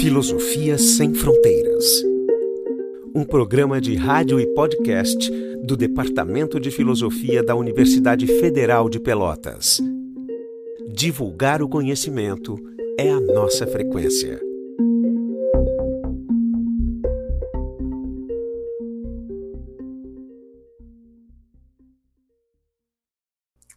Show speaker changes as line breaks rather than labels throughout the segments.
Filosofia Sem Fronteiras. Um programa de rádio e podcast do Departamento de Filosofia da Universidade Federal de Pelotas. Divulgar o conhecimento é a nossa frequência.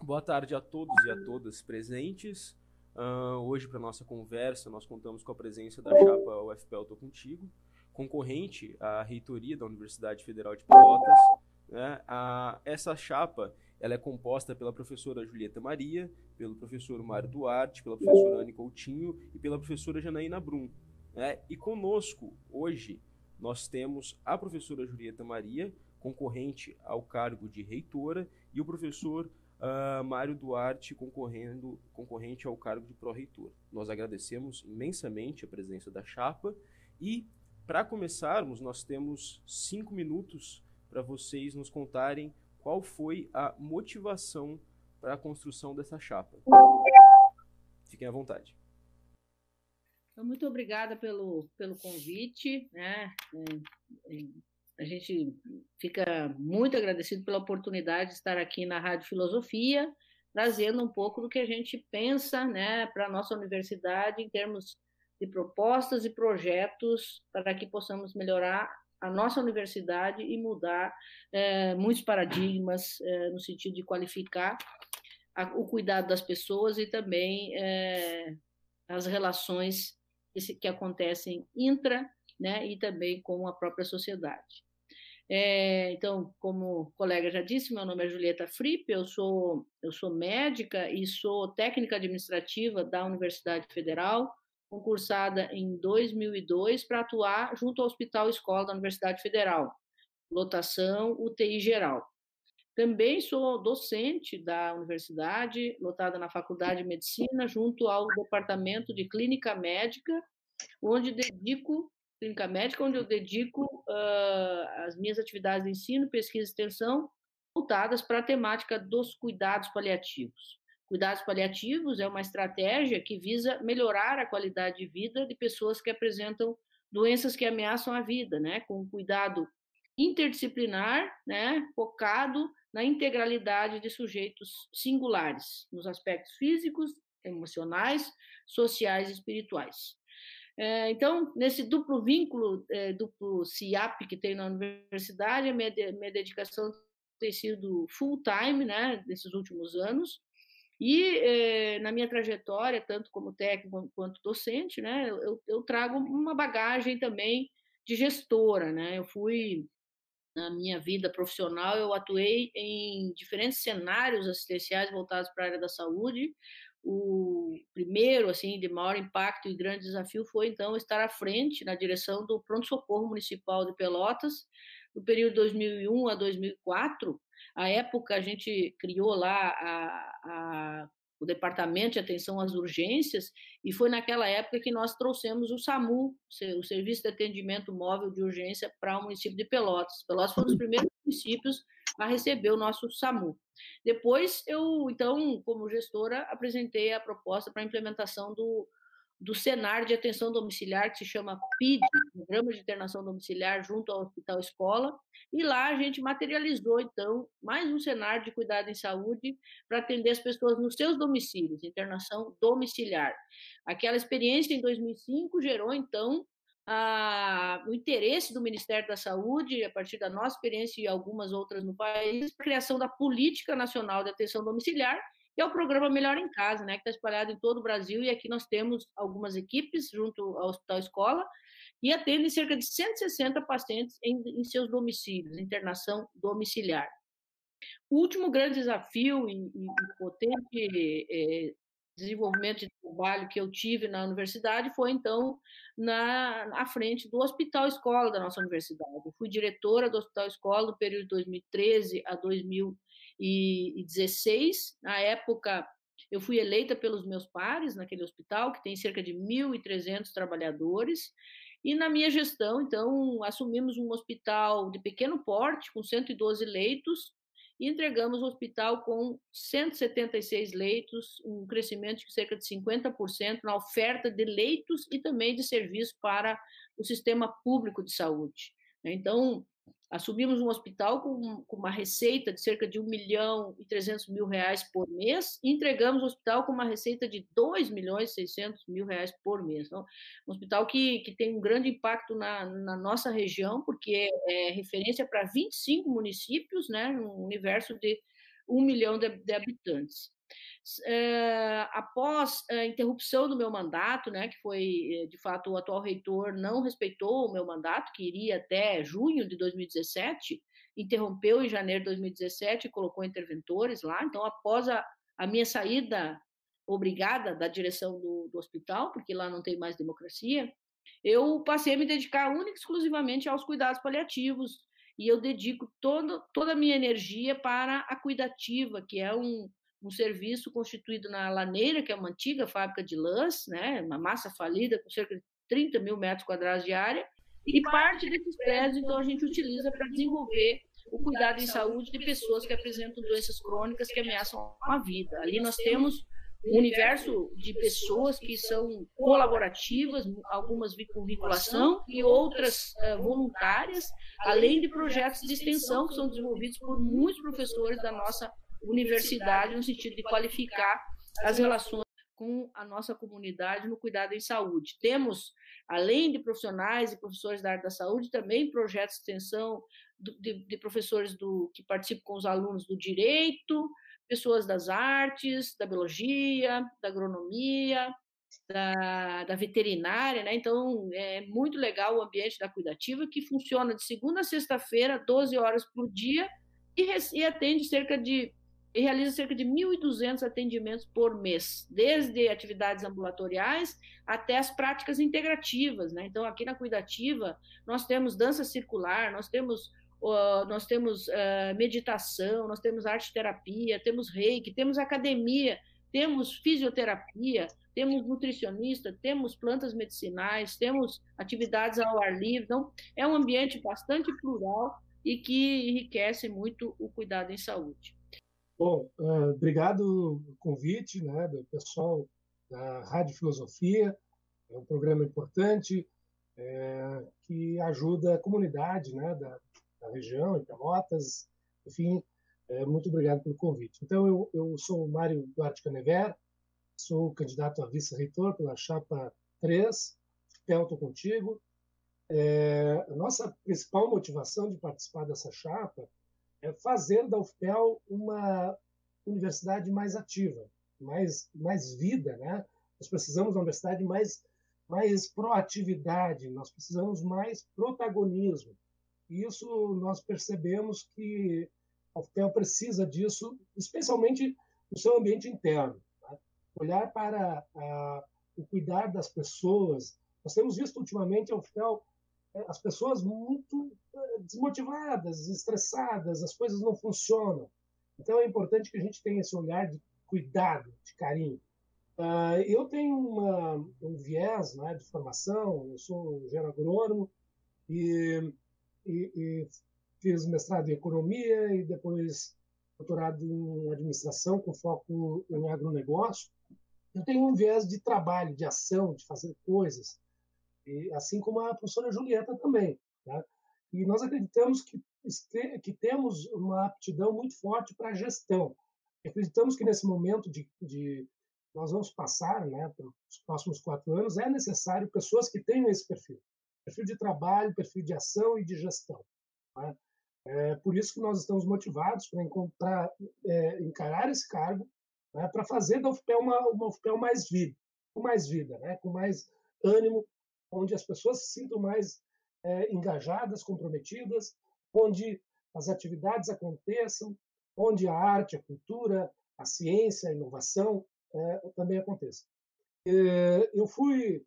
Boa tarde a todos e a todas presentes. Uh, hoje, para nossa conversa, nós contamos com a presença da chapa UFPEL Tô Contigo, concorrente à reitoria da Universidade Federal de Pelotas. Né? Essa chapa ela é composta pela professora Julieta Maria, pelo professor Mário Duarte, pela professora Anne Coutinho e pela professora Janaína Brum. Né? E conosco, hoje, nós temos a professora Julieta Maria, concorrente ao cargo de reitora, e o professor uh, Mário Duarte concorrendo, concorrente ao cargo de pró-reitor. Nós agradecemos imensamente a presença da chapa e, para começarmos, nós temos cinco minutos para vocês nos contarem qual foi a motivação para a construção dessa chapa. Fiquem à vontade.
Então, muito obrigada pelo, pelo convite. Né? A gente fica muito agradecido pela oportunidade de estar aqui na Rádio Filosofia, trazendo um pouco do que a gente pensa né, para a nossa universidade em termos de propostas e projetos para que possamos melhorar a nossa universidade e mudar é, muitos paradigmas é, no sentido de qualificar a, o cuidado das pessoas e também é, as relações que, que acontecem intra né, e também com a própria sociedade. É, então, como o colega já disse, meu nome é Julieta Fripp, eu sou, eu sou médica e sou técnica administrativa da Universidade Federal, concursada em 2002 para atuar junto ao Hospital Escola da Universidade Federal, lotação UTI geral. Também sou docente da universidade, lotada na Faculdade de Medicina, junto ao Departamento de Clínica Médica, onde dedico clínica médica, onde eu dedico uh, as minhas atividades de ensino, pesquisa e extensão voltadas para a temática dos cuidados paliativos. Cuidados paliativos é uma estratégia que visa melhorar a qualidade de vida de pessoas que apresentam doenças que ameaçam a vida, né, com um cuidado interdisciplinar, né, focado na integralidade de sujeitos singulares, nos aspectos físicos, emocionais, sociais e espirituais. É, então, nesse duplo vínculo, é, duplo CIAP que tem na universidade, a minha, minha dedicação tem sido full time, né, nesses últimos anos. E é, na minha trajetória, tanto como técnico quanto docente, né, eu, eu trago uma bagagem também de gestora, né? Eu fui na minha vida profissional, eu atuei em diferentes cenários assistenciais voltados para a área da saúde, o primeiro assim de maior impacto e grande desafio foi então estar à frente na direção do pronto socorro municipal de Pelotas. No período 2001 a 2004 a época a gente criou lá a, a, o departamento de atenção às urgências e foi naquela época que nós trouxemos o SAMU o serviço de atendimento móvel de urgência para o município de Pelotas. Pelotas foi um dos primeiros municípios a receber o nosso SAMU. Depois, eu, então, como gestora, apresentei a proposta para a implementação do, do Senar de Atenção Domiciliar, que se chama PID, Programa de Internação Domiciliar, junto ao Hospital Escola, e lá a gente materializou, então, mais um Senar de Cuidado em Saúde para atender as pessoas nos seus domicílios, internação domiciliar. Aquela experiência em 2005 gerou, então, a, o interesse do Ministério da Saúde, a partir da nossa experiência e algumas outras no país, a criação da Política Nacional de Atenção Domiciliar, que é o programa Melhor em Casa, né, que está espalhado em todo o Brasil, e aqui nós temos algumas equipes junto ao Hospital Escola, e atendem cerca de 160 pacientes em, em seus domicílios, internação domiciliar. O último grande desafio e, e potente é, desenvolvimento de trabalho que eu tive na universidade foi, então, na, à frente do Hospital Escola da nossa universidade. Eu fui diretora do Hospital Escola no período de 2013 a 2016. Na época, eu fui eleita pelos meus pares naquele hospital, que tem cerca de 1.300 trabalhadores. E na minha gestão, então, assumimos um hospital de pequeno porte, com 112 leitos, e entregamos o hospital com 176 leitos, um crescimento de cerca de 50% na oferta de leitos e também de serviços para o sistema público de saúde. Então, assumimos um hospital com, com, uma receita de cerca de 1 milhão e 300 mil reais por mês e entregamos o hospital com uma receita de 2 milhões e 600 mil reais por mês. Então, um hospital que, que tem um grande impacto na, na nossa região, porque é, é referência para 25 municípios, né, um universo de 1 milhão de, de habitantes. Uh, após a interrupção do meu mandato, né, que foi, eh, de fato, o atual reitor não respeitou o meu mandato, que iria até junho de 2017, interrompeu em janeiro de 2017 e colocou interventores lá. Então, após a, a minha saída obrigada da direção do, do hospital, porque lá não tem mais democracia, eu passei a me dedicar única e exclusivamente aos cuidados paliativos, e eu dedico todo, toda a minha energia para a cuidativa, que é um, um serviço constituído na Laneira, que é uma antiga fábrica de lãs, né, uma massa falida com cerca de 30 mil metros quadrados de área, e parte desses prédios, então, a gente utiliza para desenvolver o cuidado em saúde de pessoas que apresentam doenças crônicas que ameaçam a vida. Ali nós temos um universo de pessoas que são colaborativas, algumas com vinculação e outras uh, voluntárias, além de projetos de extensão que são desenvolvidos por muitos professores da nossa universidade no sentido de qualificar as relações com a nossa comunidade no cuidado em saúde. Temos, além de profissionais e professores da área da saúde, também projetos de extensão de, de professores do, que participam com os alunos do direito, pessoas das artes, da biologia, da agronomia, da, da, veterinária, né? Então, é muito legal o ambiente da cuidativa, que funciona de segunda a sexta-feira, 12 horas por dia, e, e atende cerca de e realiza cerca de 1.200 atendimentos por mês, desde atividades ambulatoriais até as práticas integrativas. Né? Então, aqui na Cuidativa, nós temos dança circular, nós temos, uh, nós temos uh, meditação, nós temos arte-terapia, temos reiki, temos academia, temos fisioterapia, temos nutricionista, temos plantas medicinais, temos atividades ao ar livre. Então, é um ambiente bastante plural e que enriquece muito o cuidado em saúde.
Bom, uh, obrigado pelo convite né, do pessoal da Rádio Filosofia. É um programa importante é, que ajuda a comunidade né, da, da região, em Pelotas. Enfim, é, muito obrigado pelo convite. Então, eu, eu sou o Mário Duarte Canever, sou candidato a vice-reitor pela Chapa 3, Pelto contigo. É, a nossa principal motivação de participar dessa chapa é fazer da UFPEL uma universidade mais ativa, mais, mais vida. Né? Nós precisamos de uma universidade mais, mais proatividade, nós precisamos mais protagonismo. E isso nós percebemos que a UFPEL precisa disso, especialmente no seu ambiente interno. Né? Olhar para a, o cuidar das pessoas. Nós temos visto ultimamente a UFPEL as pessoas muito eh, desmotivadas, estressadas, as coisas não funcionam. Então é importante que a gente tenha esse olhar de cuidado, de carinho. Uh, eu tenho uma, um viés né, de formação, eu sou engenheiro agrônomo e, e, e, fiz mestrado em economia e depois doutorado em administração com foco em agronegócio. Eu tenho um viés de trabalho, de ação, de fazer coisas e, assim como a professora Julieta também. Tá? E nós acreditamos que, que temos uma aptidão muito forte para a gestão. Acreditamos que nesse momento de, de nós vamos passar, né, pelos próximos quatro anos, é necessário pessoas que tenham esse perfil, perfil de trabalho, perfil de ação e de gestão. Tá? É por isso que nós estamos motivados para encontrar, é, encarar esse cargo, né, para fazer da UFPEL uma, uma UFPEL mais vida, com mais vida, né, com mais ânimo, onde as pessoas se sintam mais é, engajadas, comprometidas, onde as atividades aconteçam, onde a arte, a cultura, a ciência, a inovação é, também aconteçam. É, eu fui,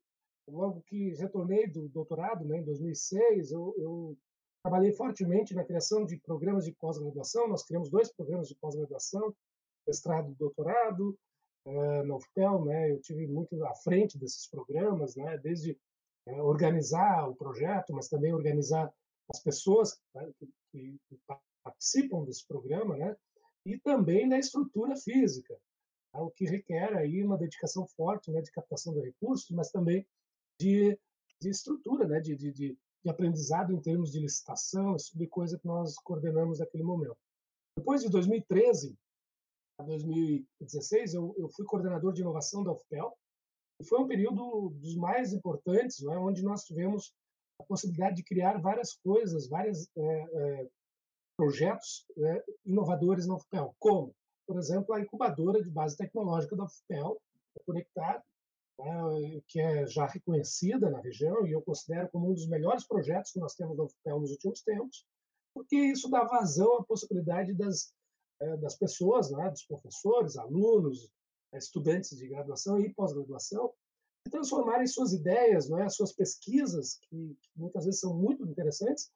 logo que retornei do doutorado, né, em 2006, eu, eu trabalhei fortemente na criação de programas de pós-graduação. Nós criamos dois programas de pós-graduação, mestrado e doutorado, é, na né, eu tive muito à frente desses programas, né, desde organizar o projeto, mas também organizar as pessoas né, que, que, participam desse programa, né? E também na estrutura física, tá? o que requer aí uma dedicação forte, né, de captação de recursos, mas também de, de estrutura, né, de, de, de, aprendizado em termos de licitação, tipo de coisa que nós coordenamos naquele momento. Depois de 2013 a 2016, eu, eu fui coordenador de inovação da UFPEL, foi um período dos mais importantes, né, onde nós tivemos a possibilidade de criar várias coisas, vários é, é, projetos é, inovadores na UFPEL, como, por exemplo, a incubadora de base tecnológica da UFPEL, a Conectar, né, que é já reconhecida na região e eu considero como um dos melhores projetos que nós temos na UFPEL nos últimos tempos, porque isso dá vazão à possibilidade das, é, das pessoas, né, dos professores, alunos, estudantes de graduação e pós-graduação, transformarem suas ideias, não é, suas pesquisas, que, que, muitas vezes são muito interessantes,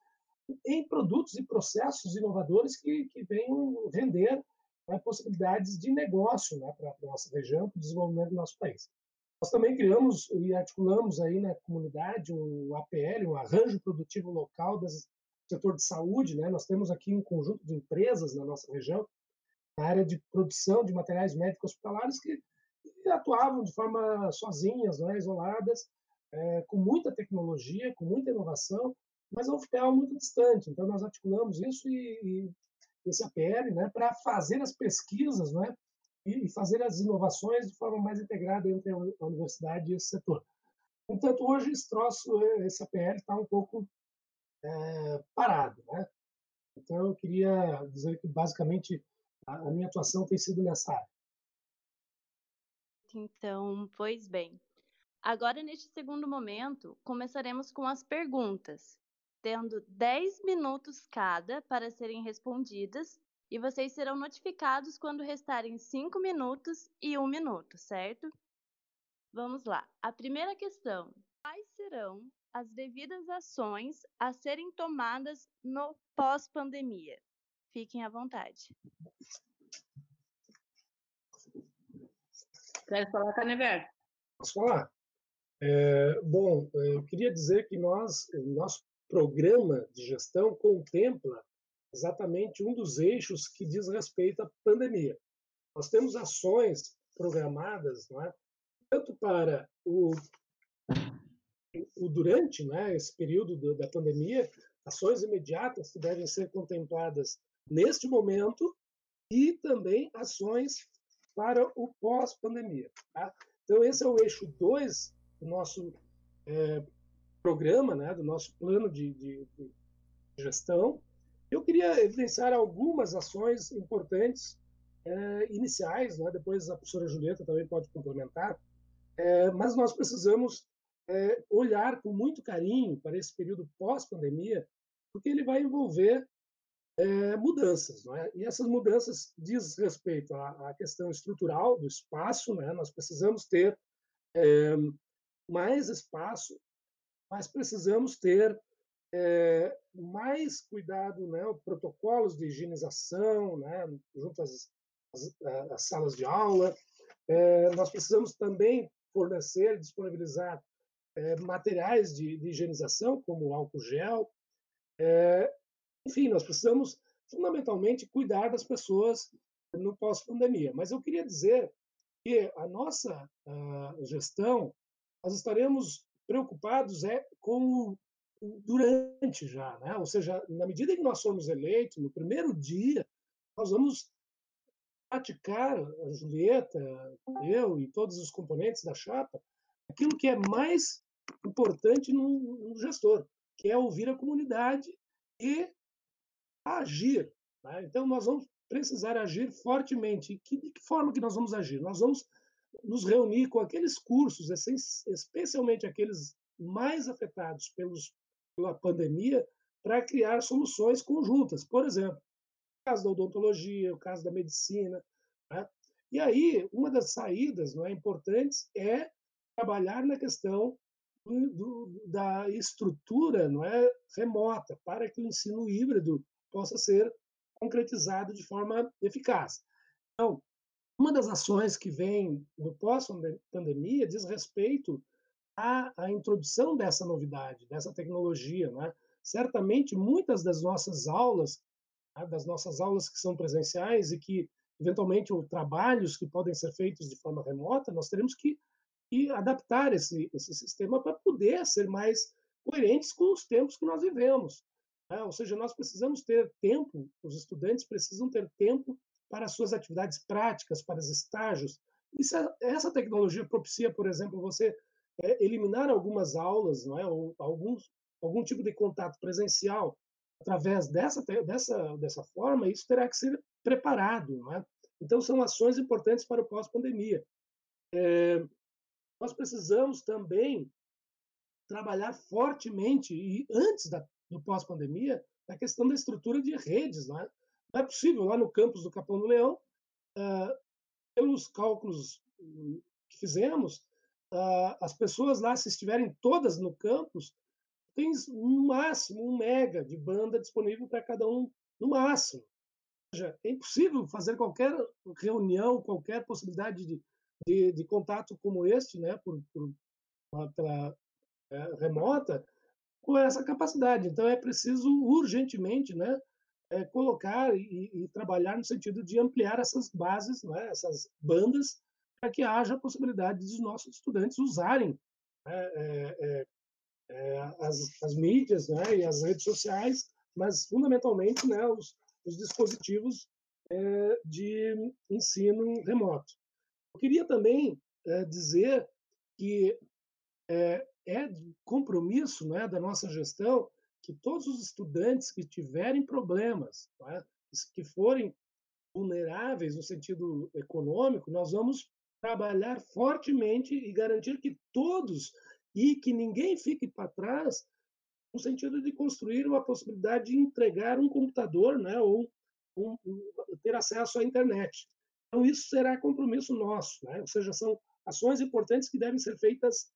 em produtos e processos inovadores que, que venham render né, possibilidades de negócio né, para a nossa região, para o desenvolvimento do nosso país. Nós também criamos e articulamos aí na comunidade um APL, um arranjo produtivo local do setor de saúde. Né? Nós temos aqui um conjunto de empresas na nossa região, na área de produção de materiais médicos hospitalares, que atuavam de forma sozinhas, né, isoladas, é, com muita tecnologia, com muita inovação, mas a UFPEL é muito distante. Então, nós articulamos isso e, e esse APL né, para fazer as pesquisas né, e, e, fazer as inovações de forma mais integrada entre a universidade e esse setor. Portanto, hoje esse troço, esse APL está um pouco é, parado. Né? Então, eu queria dizer que, basicamente, a, a minha atuação tem sido nessa área.
Então, pois bem. Agora, neste segundo momento, começaremos com as perguntas, tendo 10 minutos cada para serem respondidas, e vocês serão notificados quando restarem 5 minutos e 1 minuto, certo? Vamos lá. A primeira questão: quais serão as devidas ações a serem tomadas no pós-pandemia? Fiquem à vontade.
Quer falar, Canever?
Posso falar? É, bom, eu queria dizer que nós, nosso programa de gestão contempla exatamente um dos eixos que diz respeito à pandemia. Nós temos ações programadas, não é? tanto para o, o durante né, esse período do, da pandemia, ações imediatas que devem ser contempladas neste momento e também ações para o pós-pandemia. Tá? Então, esse é o eixo 2 do nosso é, programa, né, do nosso plano de, de, de, gestão. Eu queria evidenciar algumas ações importantes é, iniciais, né, depois a professora Julieta também pode complementar, é, mas nós precisamos é, olhar com muito carinho para esse período pós-pandemia, porque ele vai envolver é, mudanças. É? E essas mudanças diz respeito à, à, questão estrutural do espaço, né? nós precisamos ter é, mais espaço, mas precisamos ter é, mais cuidado, né? protocolos de higienização né? junto às, às, às salas de aula. nós precisamos também fornecer, disponibilizar materiais de, de higienização, como álcool gel, é, enfim, nós precisamos fundamentalmente cuidar das pessoas no pós-pandemia. Mas eu queria dizer que a nossa gestão, nós estaremos preocupados é com o durante já, né? Ou seja, na medida que nós somos eleitos, no primeiro dia, nós vamos praticar, a Julieta, eu e todos os componentes da chapa, aquilo que é mais importante no, no gestor, que é ouvir a comunidade e agir. Né? Então, nós vamos precisar agir fortemente. E que, de que forma que nós vamos agir? Nós vamos nos reunir com aqueles cursos, especialmente aqueles mais afetados pelos, pela pandemia, para criar soluções conjuntas. Por exemplo, o caso da odontologia, o caso da medicina. Né? E aí, uma das saídas não é, importantes é trabalhar na questão do, da estrutura não é, remota, para que o ensino híbrido possa ser concretizado de forma eficaz. Então, uma das ações que vem no pós-pandemia diz respeito à, à, introdução dessa novidade, dessa tecnologia. Né? Certamente, muitas das nossas aulas tá? das nossas aulas que são presenciais e que, eventualmente, ou trabalhos que podem ser feitos de forma remota, nós teremos que, que adaptar esse, esse sistema para poder ser mais coerentes com os tempos que nós vivemos. Né? Ou seja, nós precisamos ter tempo, os estudantes precisam ter tempo para as suas atividades práticas, para os estágios. Isso, é, essa tecnologia propicia, por exemplo, você é, eliminar algumas aulas, não é? ou alguns, algum tipo de contato presencial através dessa, dessa, dessa forma, isso terá que ser preparado. Não é? Então, são ações importantes para o pós-pandemia. É, nós precisamos também trabalhar fortemente, e antes da, do pós-pandemia, a questão da estrutura de redes. Não é, não é possível, lá no campus do Capão do Leão, uh, pelos cálculos que fizemos, uh, as pessoas lá, se estiverem todas no campus, tem no máximo um mega de banda disponível para cada um, no máximo. Ou seja, é impossível fazer qualquer reunião, qualquer possibilidade de, de, de contato como este, né, por, por pela é, remota, com essa capacidade. Então é preciso urgentemente, né, é, colocar e, e, trabalhar no sentido de ampliar essas bases, né, essas bandas, para que haja a possibilidade dos nossos estudantes usarem é, é, as, as, mídias né, e as redes sociais, mas fundamentalmente né, os, os dispositivos de ensino remoto. Eu queria também dizer que é, é compromisso né, da nossa gestão que todos os estudantes que tiverem problemas, tá? que forem vulneráveis no sentido econômico, nós vamos trabalhar fortemente e garantir que todos e que ninguém fique para trás no sentido de construir uma possibilidade de entregar um computador, né, ou um, um, ter acesso à internet. Então isso será compromisso nosso, né? Ou seja, são ações importantes que devem ser feitas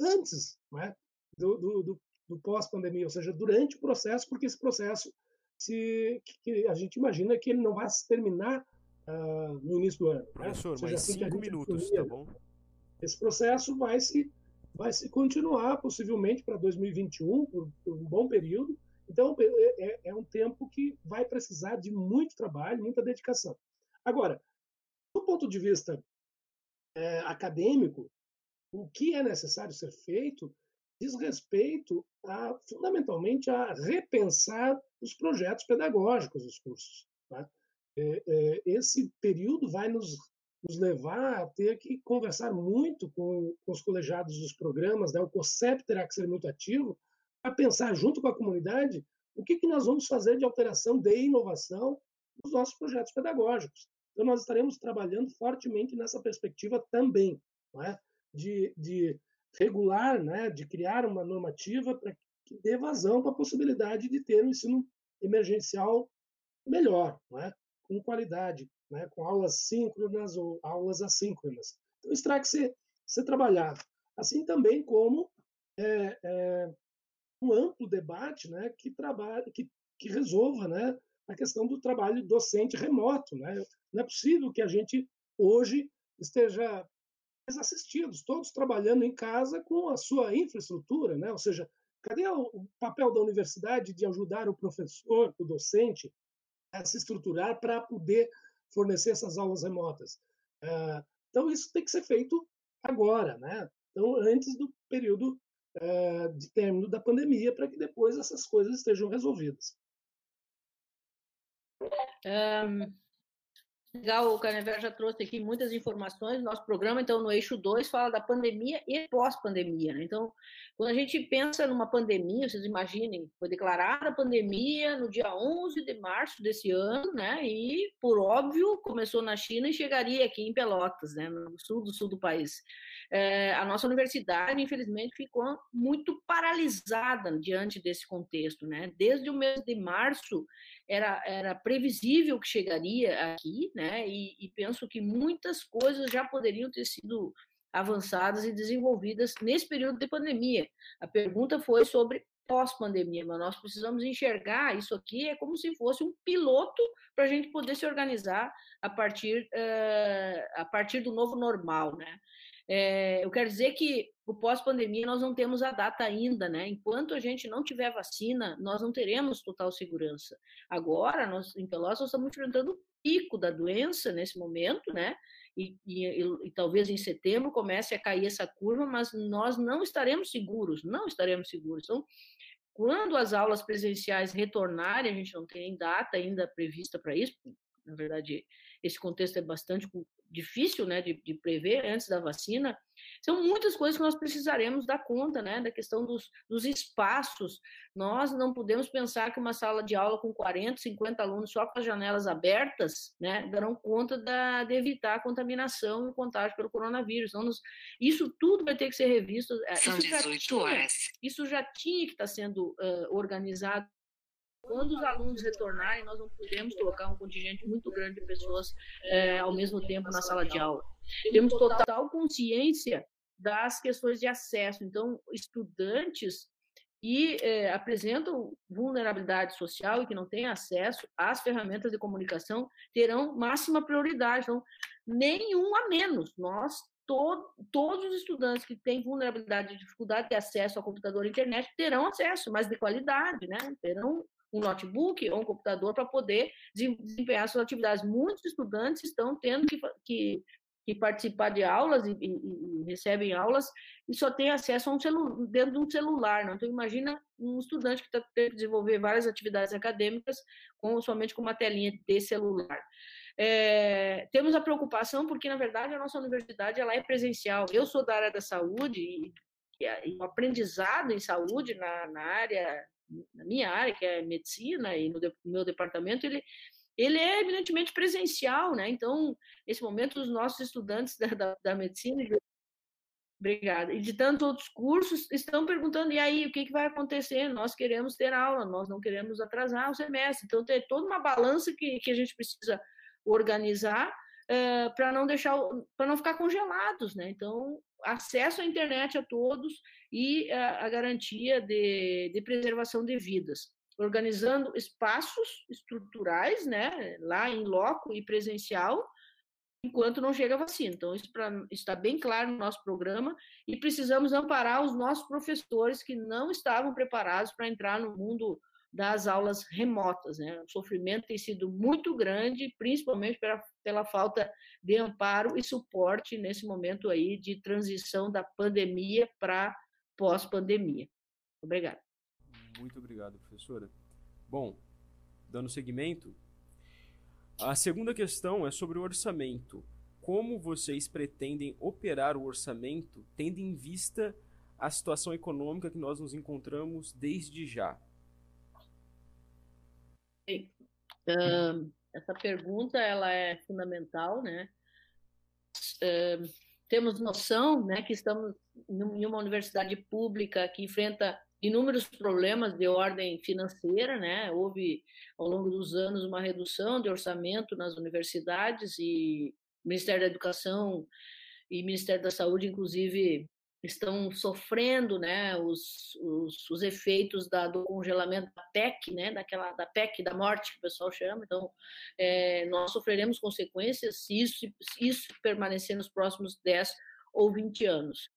antes, né, do, do, do do pós-pandemia, ou seja, durante o processo, porque esse processo se, que a gente imagina que ele não vai se terminar uh, no início do ano.
Né? Professor, né? mais assim cinco minutos, tá bom?
Esse processo vai se, vai se continuar, possivelmente, para 2021, por, por, um bom período. Então, é, é, é um tempo que vai precisar de muito trabalho, muita dedicação. Agora, do ponto de vista é, acadêmico, o que é necessário ser feito diz respeito a, fundamentalmente a repensar os projetos pedagógicos dos cursos. Tá? É, é, esse período vai nos, nos, levar a ter que conversar muito com, com os colegiados dos programas, né? o COSEP terá que ser muito ativo para pensar junto com a comunidade o que, que nós vamos fazer de alteração, de inovação nos nossos projetos pedagógicos. Então, nós estaremos trabalhando fortemente nessa perspectiva também, é? De, de regular, né, de criar uma normativa para que dê vazão para a possibilidade de ter um ensino emergencial melhor, né, com qualidade, né, com aulas síncronas ou aulas assíncronas. Então, isso terá que ser, ser trabalhado. Assim também como é, é, um amplo debate né, que, trabalhe, que, que resolva né, a questão do trabalho docente remoto. Né? Não é possível que a gente hoje esteja assistidos, todos trabalhando em casa com a sua infraestrutura, né? ou seja, cadê o papel da universidade de ajudar o professor, o docente, a se estruturar para poder fornecer essas aulas remotas? Ah, então, isso tem que ser feito agora, né? então, antes do período ah, de término da pandemia, para que depois essas coisas estejam resolvidas.
Um, Legal, o Carnevel já trouxe aqui muitas informações. Nosso programa, então, no eixo 2, fala da pandemia e pós-pandemia. Né? Então, quando a gente pensa numa pandemia, vocês imaginem, foi declarada a pandemia no dia 11 de março desse ano, né? E, por óbvio, começou na China e chegaria aqui em Pelotas, né? no sul do sul do país. É, a nossa universidade, infelizmente, ficou muito paralisada diante desse contexto, né? Desde o mês de março, era, era previsível que chegaria aqui, né? E, e, penso que muitas coisas já poderiam ter sido avançadas e desenvolvidas nesse período de pandemia. A pergunta foi sobre pós-pandemia, mas nós precisamos enxergar isso aqui é como se fosse um piloto para a gente poder se organizar a partir, uh, a partir do novo normal, né? É, eu quero dizer que o pós-pandemia nós não temos a data ainda, né? Enquanto a gente não tiver vacina, nós não teremos total segurança. Agora, nós em Pelotas nós estamos enfrentando o pico da doença nesse momento, né? E, e, e, e, talvez em setembro comece a cair essa curva, mas nós não estaremos seguros, não estaremos seguros. Então, quando as aulas presenciais retornarem, a gente não tem data ainda prevista para isso, na verdade, esse contexto é bastante difícil né, de, de, prever antes da vacina, são muitas coisas que nós precisaremos dar conta, né, da questão dos, dos espaços. Nós não podemos pensar que uma sala de aula com 40, 50 alunos só com as janelas abertas, né, darão conta da, de evitar a contaminação e o contágio pelo coronavírus. Então, nos, isso tudo vai ter que ser revisto.
É, são isso 18
tinha,
horas.
Isso já tinha que estar sendo uh, organizado quando os alunos retornarem, nós não podemos colocar um contingente muito grande de pessoas é, ao mesmo tempo na sala de aula. Temos total consciência das questões de acesso. Então, estudantes que é, apresentam vulnerabilidade social e que não têm acesso às ferramentas de comunicação terão máxima prioridade. Então, nenhum a menos. Nós, to todos os estudantes que têm vulnerabilidade e dificuldade de acesso ao computador e internet terão acesso, mas de qualidade, né? Terão um notebook ou um computador para poder desempenhar suas atividades. Muitos estudantes estão tendo que, que, que participar de aulas e, e, e, recebem aulas e só tem acesso a um dentro de um celular. Não? Então, imagina um estudante que está tendo que desenvolver várias atividades acadêmicas com, somente com uma telinha de celular. É, temos a preocupação porque, na verdade, a nossa universidade ela é presencial. Eu sou da área da saúde e, e o aprendizado em saúde na, na área na minha área, que é medicina, e no, de, no meu departamento, ele, ele é eminentemente presencial, né? Então, nesse momento, os nossos estudantes da, da, da medicina, obrigada, e de tantos outros cursos, estão perguntando, e aí, o que, que vai acontecer? Nós queremos ter aula, nós não queremos atrasar o semestre. Então, tem toda uma balança que, que a gente precisa organizar para não deixar, para não ficar congelados, né? Então, acesso à internet a todos e a, a garantia de, de preservação de vidas, organizando espaços estruturais, né, lá em loco e presencial, enquanto não chega a vacina. Então, isso pra, está bem claro no nosso programa e precisamos amparar os nossos professores que não estavam preparados para entrar no mundo das aulas remotas. Né? O sofrimento tem sido muito grande, principalmente pela, pela falta de amparo e suporte nesse momento aí de transição da pandemia para pós-pandemia. Obrigada.
Muito obrigado, professora. Bom, dando seguimento, a segunda questão é sobre o orçamento. Como vocês pretendem operar o orçamento tendo em vista a situação econômica que nós nos encontramos desde já?
Essa pergunta ela é fundamental, né? Temos noção, né, que estamos em uma universidade pública que enfrenta inúmeros problemas de ordem financeira, né? Houve ao longo dos anos uma redução de orçamento nas universidades e o Ministério da Educação e Ministério da Saúde, inclusive, estão sofrendo né, os, os, os, efeitos da, do congelamento da PEC, né, daquela, da PEC da morte que o pessoal chama. Então, é, nós sofreremos consequências se isso, se isso permanecer nos próximos 10 ou 20 anos.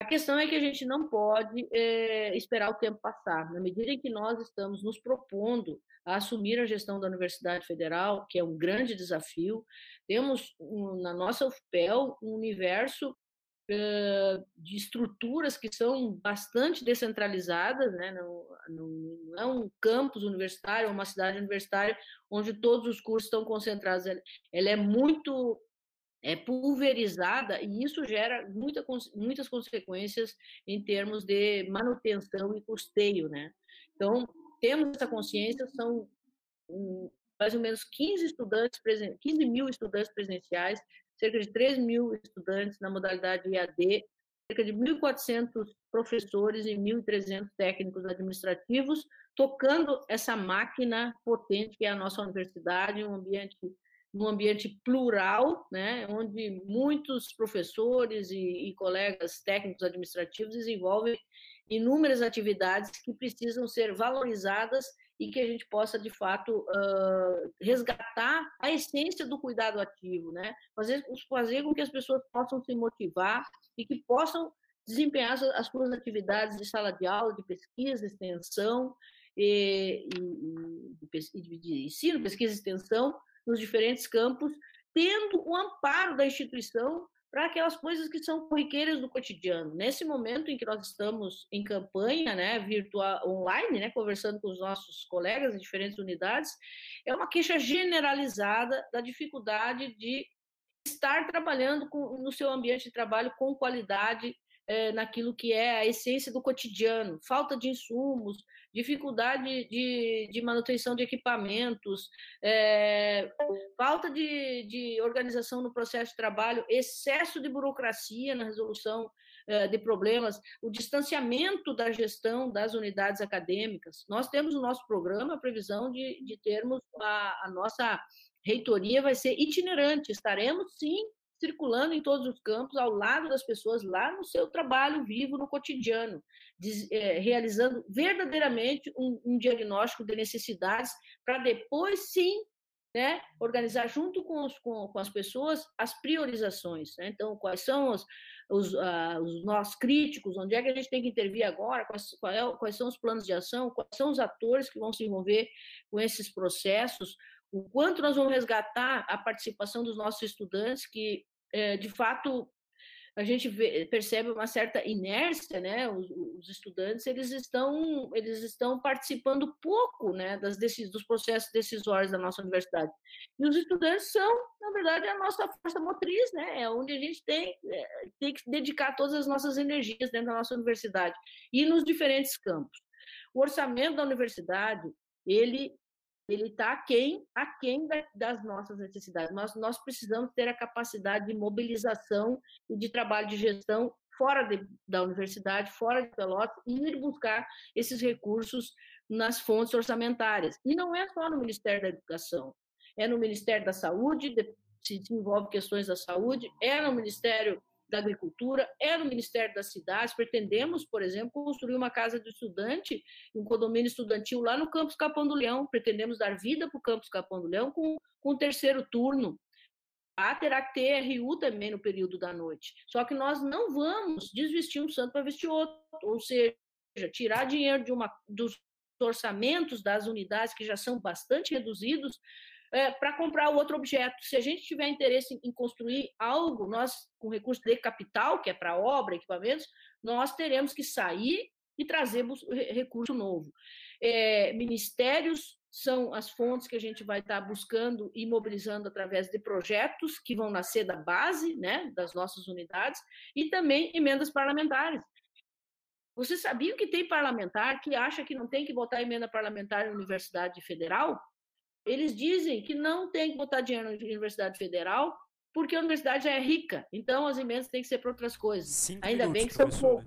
A questão é que a gente não pode é, esperar o tempo passar. Na medida em que nós estamos nos propondo a assumir a gestão da Universidade Federal, que é um grande desafio, temos na nossa UFPEL um universo de estruturas que são bastante descentralizadas, né? não, não, é um campus universitário, é uma cidade universitária onde todos os cursos estão concentrados. Ela é muito é pulverizada e isso gera muita, muitas consequências em termos de manutenção e custeio, né? Então, temos essa consciência, são mais ou menos 15 estudantes, 15 mil estudantes presenciais, cerca de 3 mil estudantes na modalidade IAD, cerca de 1.400 professores e 1.300 técnicos administrativos, tocando essa máquina potente que é a nossa universidade, um ambiente num ambiente plural, né, onde muitos professores e, e colegas técnicos administrativos desenvolvem inúmeras atividades que precisam ser valorizadas e que a gente possa, de fato, uh, resgatar a essência do cuidado ativo, né? Fazer, fazer com que as pessoas possam se motivar e que possam desempenhar as suas atividades de sala de aula, de pesquisa, extensão, e, e, de ensino, pesquisa e extensão, nos diferentes campos, tendo o amparo da instituição para aquelas coisas que são corriqueiras do cotidiano. Nesse momento em que nós estamos em campanha, né, virtual, online, né, conversando com os nossos colegas em diferentes unidades, é uma queixa generalizada da dificuldade de estar trabalhando com, no seu ambiente de trabalho com qualidade é, naquilo que é a essência do cotidiano, falta de insumos, dificuldade de, de manutenção de equipamentos, é, falta de, de organização no processo de trabalho, excesso de burocracia na resolução é, de problemas, o distanciamento da gestão das unidades acadêmicas. Nós temos no nosso programa a previsão de, de termos a, a nossa reitoria vai ser itinerante, estaremos sim circulando em todos os campos, ao lado das pessoas, lá no seu trabalho vivo, no cotidiano, é, realizando verdadeiramente um, um diagnóstico de necessidades, para depois sim né, organizar junto com, os, com, com, as pessoas as priorizações. Né? Então, quais são os, os, uh, os, nossos críticos, onde é que a gente tem que intervir agora, quais, é, quais, são os planos de ação, quais são os atores que vão se envolver com esses processos, o quanto nós vamos resgatar a participação dos nossos estudantes, que é, de fato a gente vê, percebe uma certa inércia, né? Os, os, estudantes eles estão eles estão participando pouco, né? Das dos processos decisórios da nossa universidade. E os estudantes são, na verdade, a nossa força motriz, né? É onde a gente tem é, tem que dedicar todas as nossas energias dentro da nossa universidade e nos diferentes campos. O orçamento da universidade ele ele está aquém, aquém das nossas necessidades. Nós, nós precisamos ter a capacidade de mobilização e de trabalho de gestão fora de, da universidade, fora de Pelotas, e ir buscar esses recursos nas fontes orçamentárias. E não é só no Ministério da Educação, é no Ministério da Saúde, se envolve questões da saúde, é no Ministério da Agricultura, é no Ministério das Cidades. Pretendemos, por exemplo, construir uma casa de estudante, um condomínio estudantil lá no Campus Capão do Leão. Pretendemos dar vida para o Campus Capão do Leão com, com o terceiro turno. Ah, terá que ter RU também no período da noite. Só que nós não vamos desvestir um santo para vestir outro, ou seja, tirar dinheiro de uma, dos orçamentos das unidades que já são bastante reduzidos é, para comprar outro objeto. Se a gente tiver interesse em construir algo, nós, com recurso de capital, que é para obra, equipamentos, nós teremos que sair e trazer recurso novo. É, ministérios são as fontes que a gente vai estar buscando e mobilizando através de projetos que vão nascer da base né, das nossas unidades e também emendas parlamentares. Você sabia que tem parlamentar que acha que não tem que botar emenda parlamentar na Universidade Federal? Eles dizem que não tem que botar dinheiro na Universidade Federal porque a universidade já é rica, então as emendas têm que ser para outras coisas.
Cinco
Ainda
minutos,
bem que são poucos.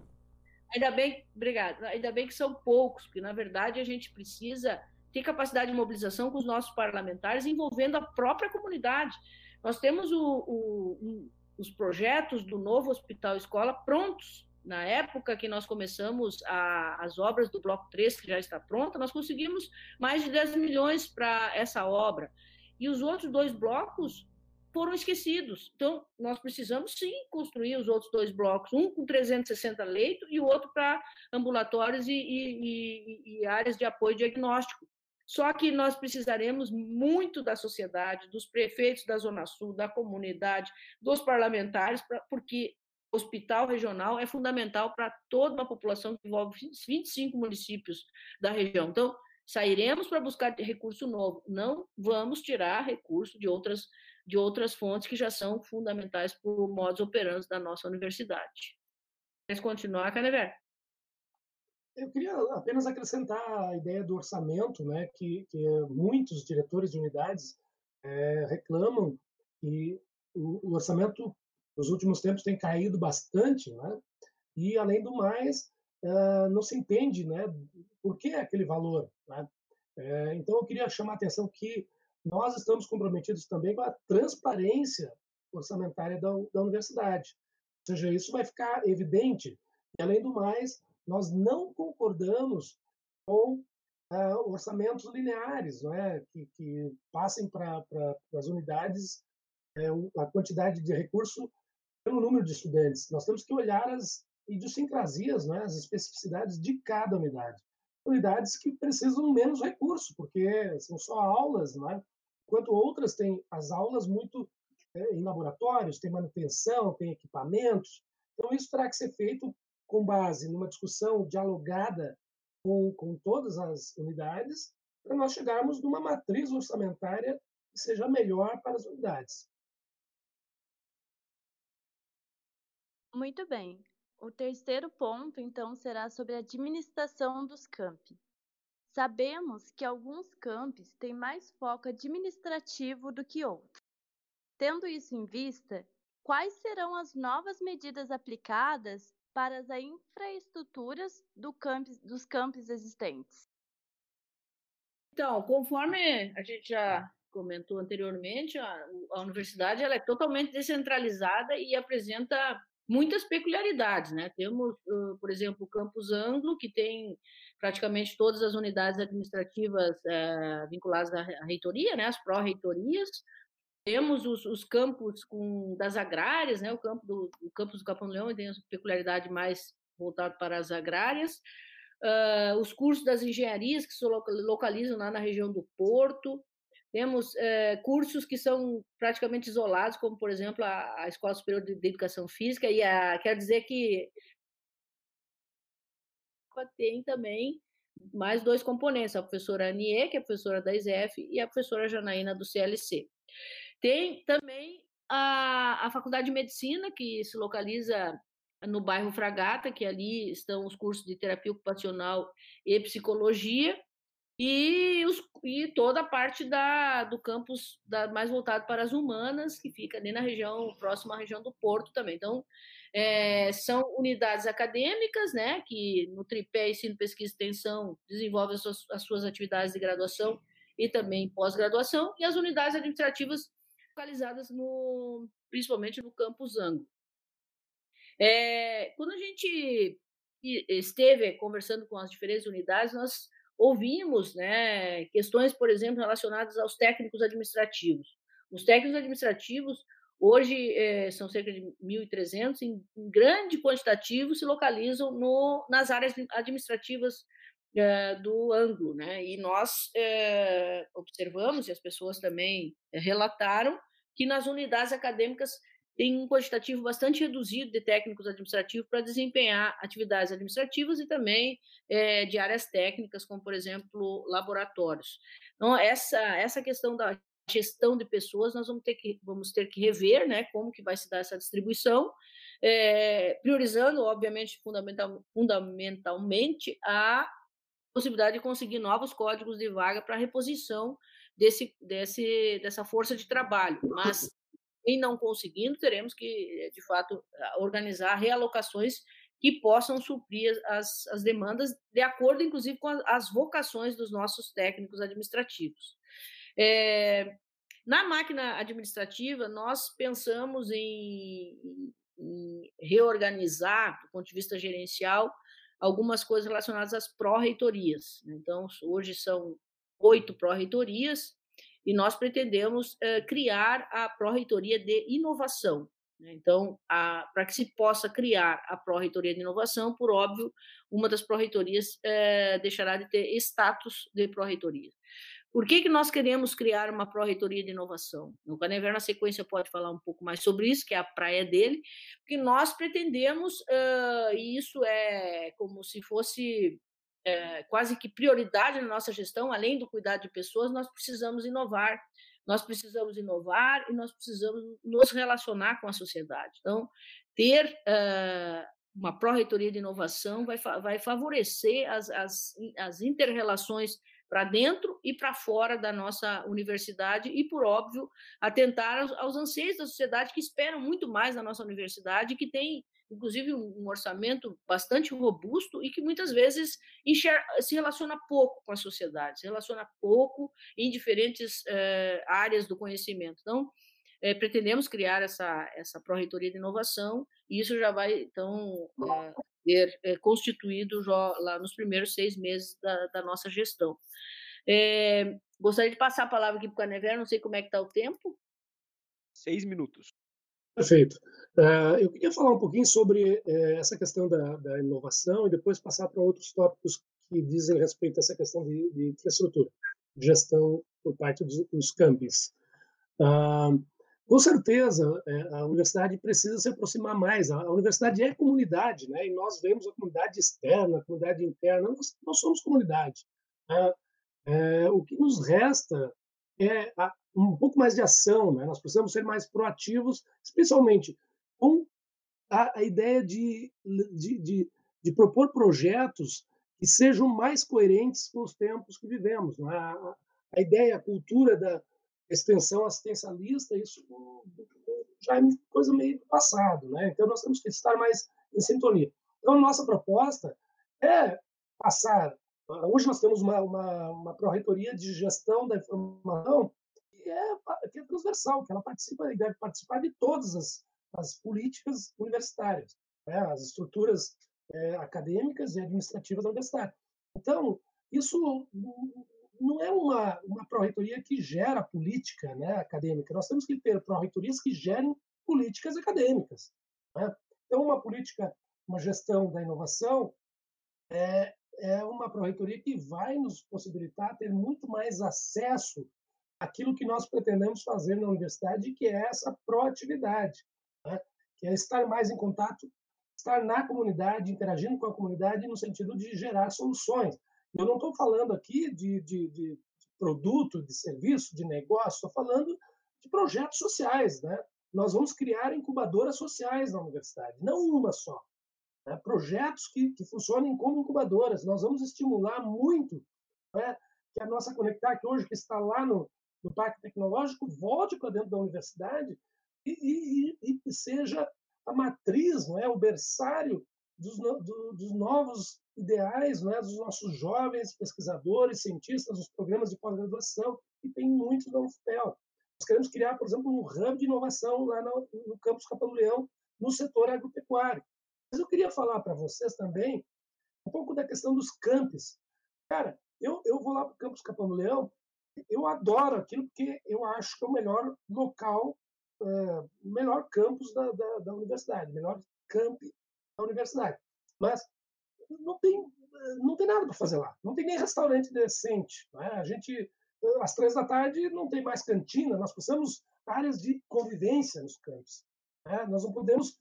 Ainda bem, obrigado. Ainda bem que são poucos, porque na verdade a gente precisa ter capacidade de mobilização com os nossos parlamentares envolvendo a própria comunidade. Nós temos o, o, os projetos do novo hospital escola prontos na época que nós começamos a, as obras do Bloco 3, que já está pronta, nós conseguimos mais de 10 milhões para essa obra. E os outros dois blocos foram esquecidos. Então, nós precisamos sim construir os outros dois blocos, um com 360 leitos e o outro para ambulatórios e, e, e, áreas de apoio diagnóstico. Só que nós precisaremos muito da sociedade, dos prefeitos da Zona Sul, da comunidade, dos parlamentares, pra, porque hospital regional é fundamental para toda uma população que envolve 25 municípios da região. Então, sairemos para buscar recurso novo, não vamos tirar recurso de outras, de outras fontes que já são fundamentais para o modus operandi da nossa universidade. Quer continuar, Canever?
Eu queria apenas acrescentar a ideia do orçamento, né, que, que muitos diretores de unidades é, reclamam que o, o orçamento nos últimos tempos tem caído bastante, né? E além do mais, uh, não se entende, né? Por que aquele valor? Né? Uh, então eu queria chamar a atenção que nós estamos comprometidos também com a transparência orçamentária da, da universidade. Ou seja, isso vai ficar evidente. E além do mais, nós não concordamos com uh, orçamentos lineares, não é? que, que passem para as unidades é, a quantidade de recurso pelo número de estudantes. Nós temos que olhar as idiosincrasias, né, as especificidades de cada unidade. Unidades que precisam menos recurso, porque são só aulas, né? enquanto outras têm as aulas muito é, em laboratórios, tem manutenção, tem equipamentos. Então, isso terá que ser feito com base numa discussão dialogada com, com todas as unidades, para nós chegarmos numa matriz orçamentária que seja melhor para as unidades.
Muito bem. O terceiro ponto, então, será sobre a administração dos campi. Sabemos que alguns campos têm mais foco administrativo do que outros. Tendo isso em vista, quais serão as novas medidas aplicadas para as infraestruturas do campus, dos campos existentes?
Então, conforme a gente já comentou anteriormente, a, a universidade ela é totalmente descentralizada e apresenta muitas peculiaridades, né? Temos, por exemplo, o campus Anglo, que tem praticamente todas as unidades administrativas é, vinculadas à reitoria, né? As pró-reitorias. Temos os, os, campos com, das agrárias, né? O campo do o campus do Capão Leão tem a peculiaridade mais voltada para as agrárias. Uh, os cursos das engenharias que se localizam lá na região do Porto, temos é, cursos que são praticamente isolados, como, por exemplo, a, a Escola Superior de, de, Educação Física, e a, quer dizer que tem também mais dois componentes, a professora Anie, que é professora da ISEF, e a professora Janaína, do CLC. Tem também a, a Faculdade de Medicina, que se localiza no bairro Fragata, que ali estão os cursos de terapia ocupacional e psicologia, e, os, e toda a parte da, do campus da, mais voltado para as humanas, que fica ali na região, próxima à região do Porto também. Então, é, são unidades acadêmicas, né, que no tripé ensino, pesquisa e extensão desenvolvem as suas, as suas atividades de graduação e também pós-graduação, e as unidades administrativas localizadas no, principalmente no campus Ango. É, quando a gente esteve conversando com as diferentes unidades, nós ouvimos né, questões, por exemplo, relacionadas aos técnicos administrativos. Os técnicos administrativos, hoje, é, são cerca de 1.300, em, em grande quantitativo se localizam no, nas áreas administrativas é, do ângulo. Né? E nós é, observamos, e as pessoas também relataram, que nas unidades acadêmicas tem um quantitativo bastante reduzido de técnicos administrativos para desempenhar atividades administrativas e também é, de áreas técnicas, como, por exemplo, laboratórios. Então, essa, essa questão da gestão de pessoas, nós vamos ter que, vamos ter que rever né, como que vai se dar essa distribuição, é, priorizando, obviamente, fundamental, fundamentalmente, a possibilidade de conseguir novos códigos de vaga para reposição desse, desse, dessa força de trabalho, mas e não conseguindo, teremos que, de fato, organizar realocações que possam suprir as, as demandas, de acordo, inclusive, com as vocações dos nossos técnicos administrativos. É, na máquina administrativa, nós pensamos em, em reorganizar, do ponto de vista gerencial, algumas coisas relacionadas às pró-reitorias. Né. Então, hoje são oito pró-reitorias, e nós pretendemos uh, criar a Pró-Reitoria de Inovação. Né? Então, para que se possa criar a Pró-Reitoria de Inovação, por óbvio, uma das pró-reitorias uh, deixará de ter status de pró-reitoria. Por que, que nós queremos criar uma pró-reitoria de inovação? O Canever, na sequência, pode falar um pouco mais sobre isso, que é a praia dele, porque nós pretendemos, uh, e isso é como se fosse é, quase que prioridade na nossa gestão, além do cuidado de pessoas, nós precisamos inovar. Nós precisamos inovar e nós precisamos nos relacionar com a sociedade. Então, ter uh, uma pró-reitoria de inovação vai, vai favorecer as, as, as interrelações para dentro e para fora da nossa universidade e, por óbvio, atentar aos, aos anseios da sociedade que esperam muito mais da nossa universidade, que tem inclusive um orçamento bastante robusto e que muitas vezes se relaciona pouco com a sociedade, se relaciona pouco em diferentes eh, áreas do conhecimento. Então, eh, pretendemos criar essa, essa pró-reitoria de inovação e isso já vai, então, eh, ter é, constituído lá nos primeiros seis meses da, da nossa gestão. Gostaria de passar a palavra aqui para o Canever, não sei como é que está o tempo.
Seis minutos.
Perfeito. Uh, eu queria falar um pouquinho sobre uh, essa questão da, da, inovação e depois passar para outros tópicos que dizem respeito a essa questão de, de infraestrutura, gestão por parte dos, dos campos. Uh, com certeza, é, a universidade precisa se aproximar mais. A, universidade é comunidade, né? E nós vemos a comunidade externa, a comunidade interna. Nós, nós somos comunidade. É, o que nos resta é a, um pouco mais de ação, né? Nós precisamos ser mais proativos, especialmente com a, a ideia de, de, de, de, propor projetos que sejam mais coerentes com os tempos que vivemos. Né? A, a ideia, a cultura da extensão assistencialista, isso já é coisa meio do passado, né? Então nós temos que estar mais em sintonia. Então nossa proposta é passar. Hoje nós temos uma, uma, uma pró-reitoria de gestão da informação que é, que é transversal, que ela participa e deve participar de todas as, as políticas universitárias, né? as estruturas é, acadêmicas e administrativas da universidade. Então, isso não é uma, uma pró-reitoria que gera política né, acadêmica. Nós temos que ter pró-reitorias que gerem políticas acadêmicas. Né? Então, uma política, uma gestão da inovação é, é uma pró-reitoria que vai nos possibilitar ter muito mais acesso àquilo que nós pretendemos fazer na universidade, que é essa proatividade, né? que é estar mais em contato, estar na comunidade, interagindo com a comunidade no sentido de gerar soluções. Eu não estou falando aqui de, de, de, produto, de serviço, de negócio, estou falando de projetos sociais. Né? Nós vamos criar incubadoras sociais na universidade, não uma só. Né? Projetos que, que funcionem como incubadoras. Nós vamos estimular muito né, que a nossa Conectar, que hoje que está lá no, no Parque Tecnológico, volte para dentro da universidade e, e, e, seja a matriz, não é, o berçário dos, do, dos novos ideais né, dos nossos jovens pesquisadores, cientistas, nos programas de pós-graduação, e tem muitos da UFPEL. Nós queremos criar, por exemplo, um hub de inovação lá no, no campus Capão Leão, no setor agropecuário. Mas eu queria falar para vocês também um pouco da questão dos campos. Cara, eu, eu vou lá para o campus Capão Leão, eu adoro aquilo porque eu acho que é o melhor local, é, melhor campus da, da, da universidade, melhor camp da universidade. Mas não tem, não tem nada para fazer lá. Não tem nem restaurante decente. Né? A gente, às três da tarde, não tem mais cantina. Nós precisamos áreas de convivência nos campos. Né? Nós não podemos,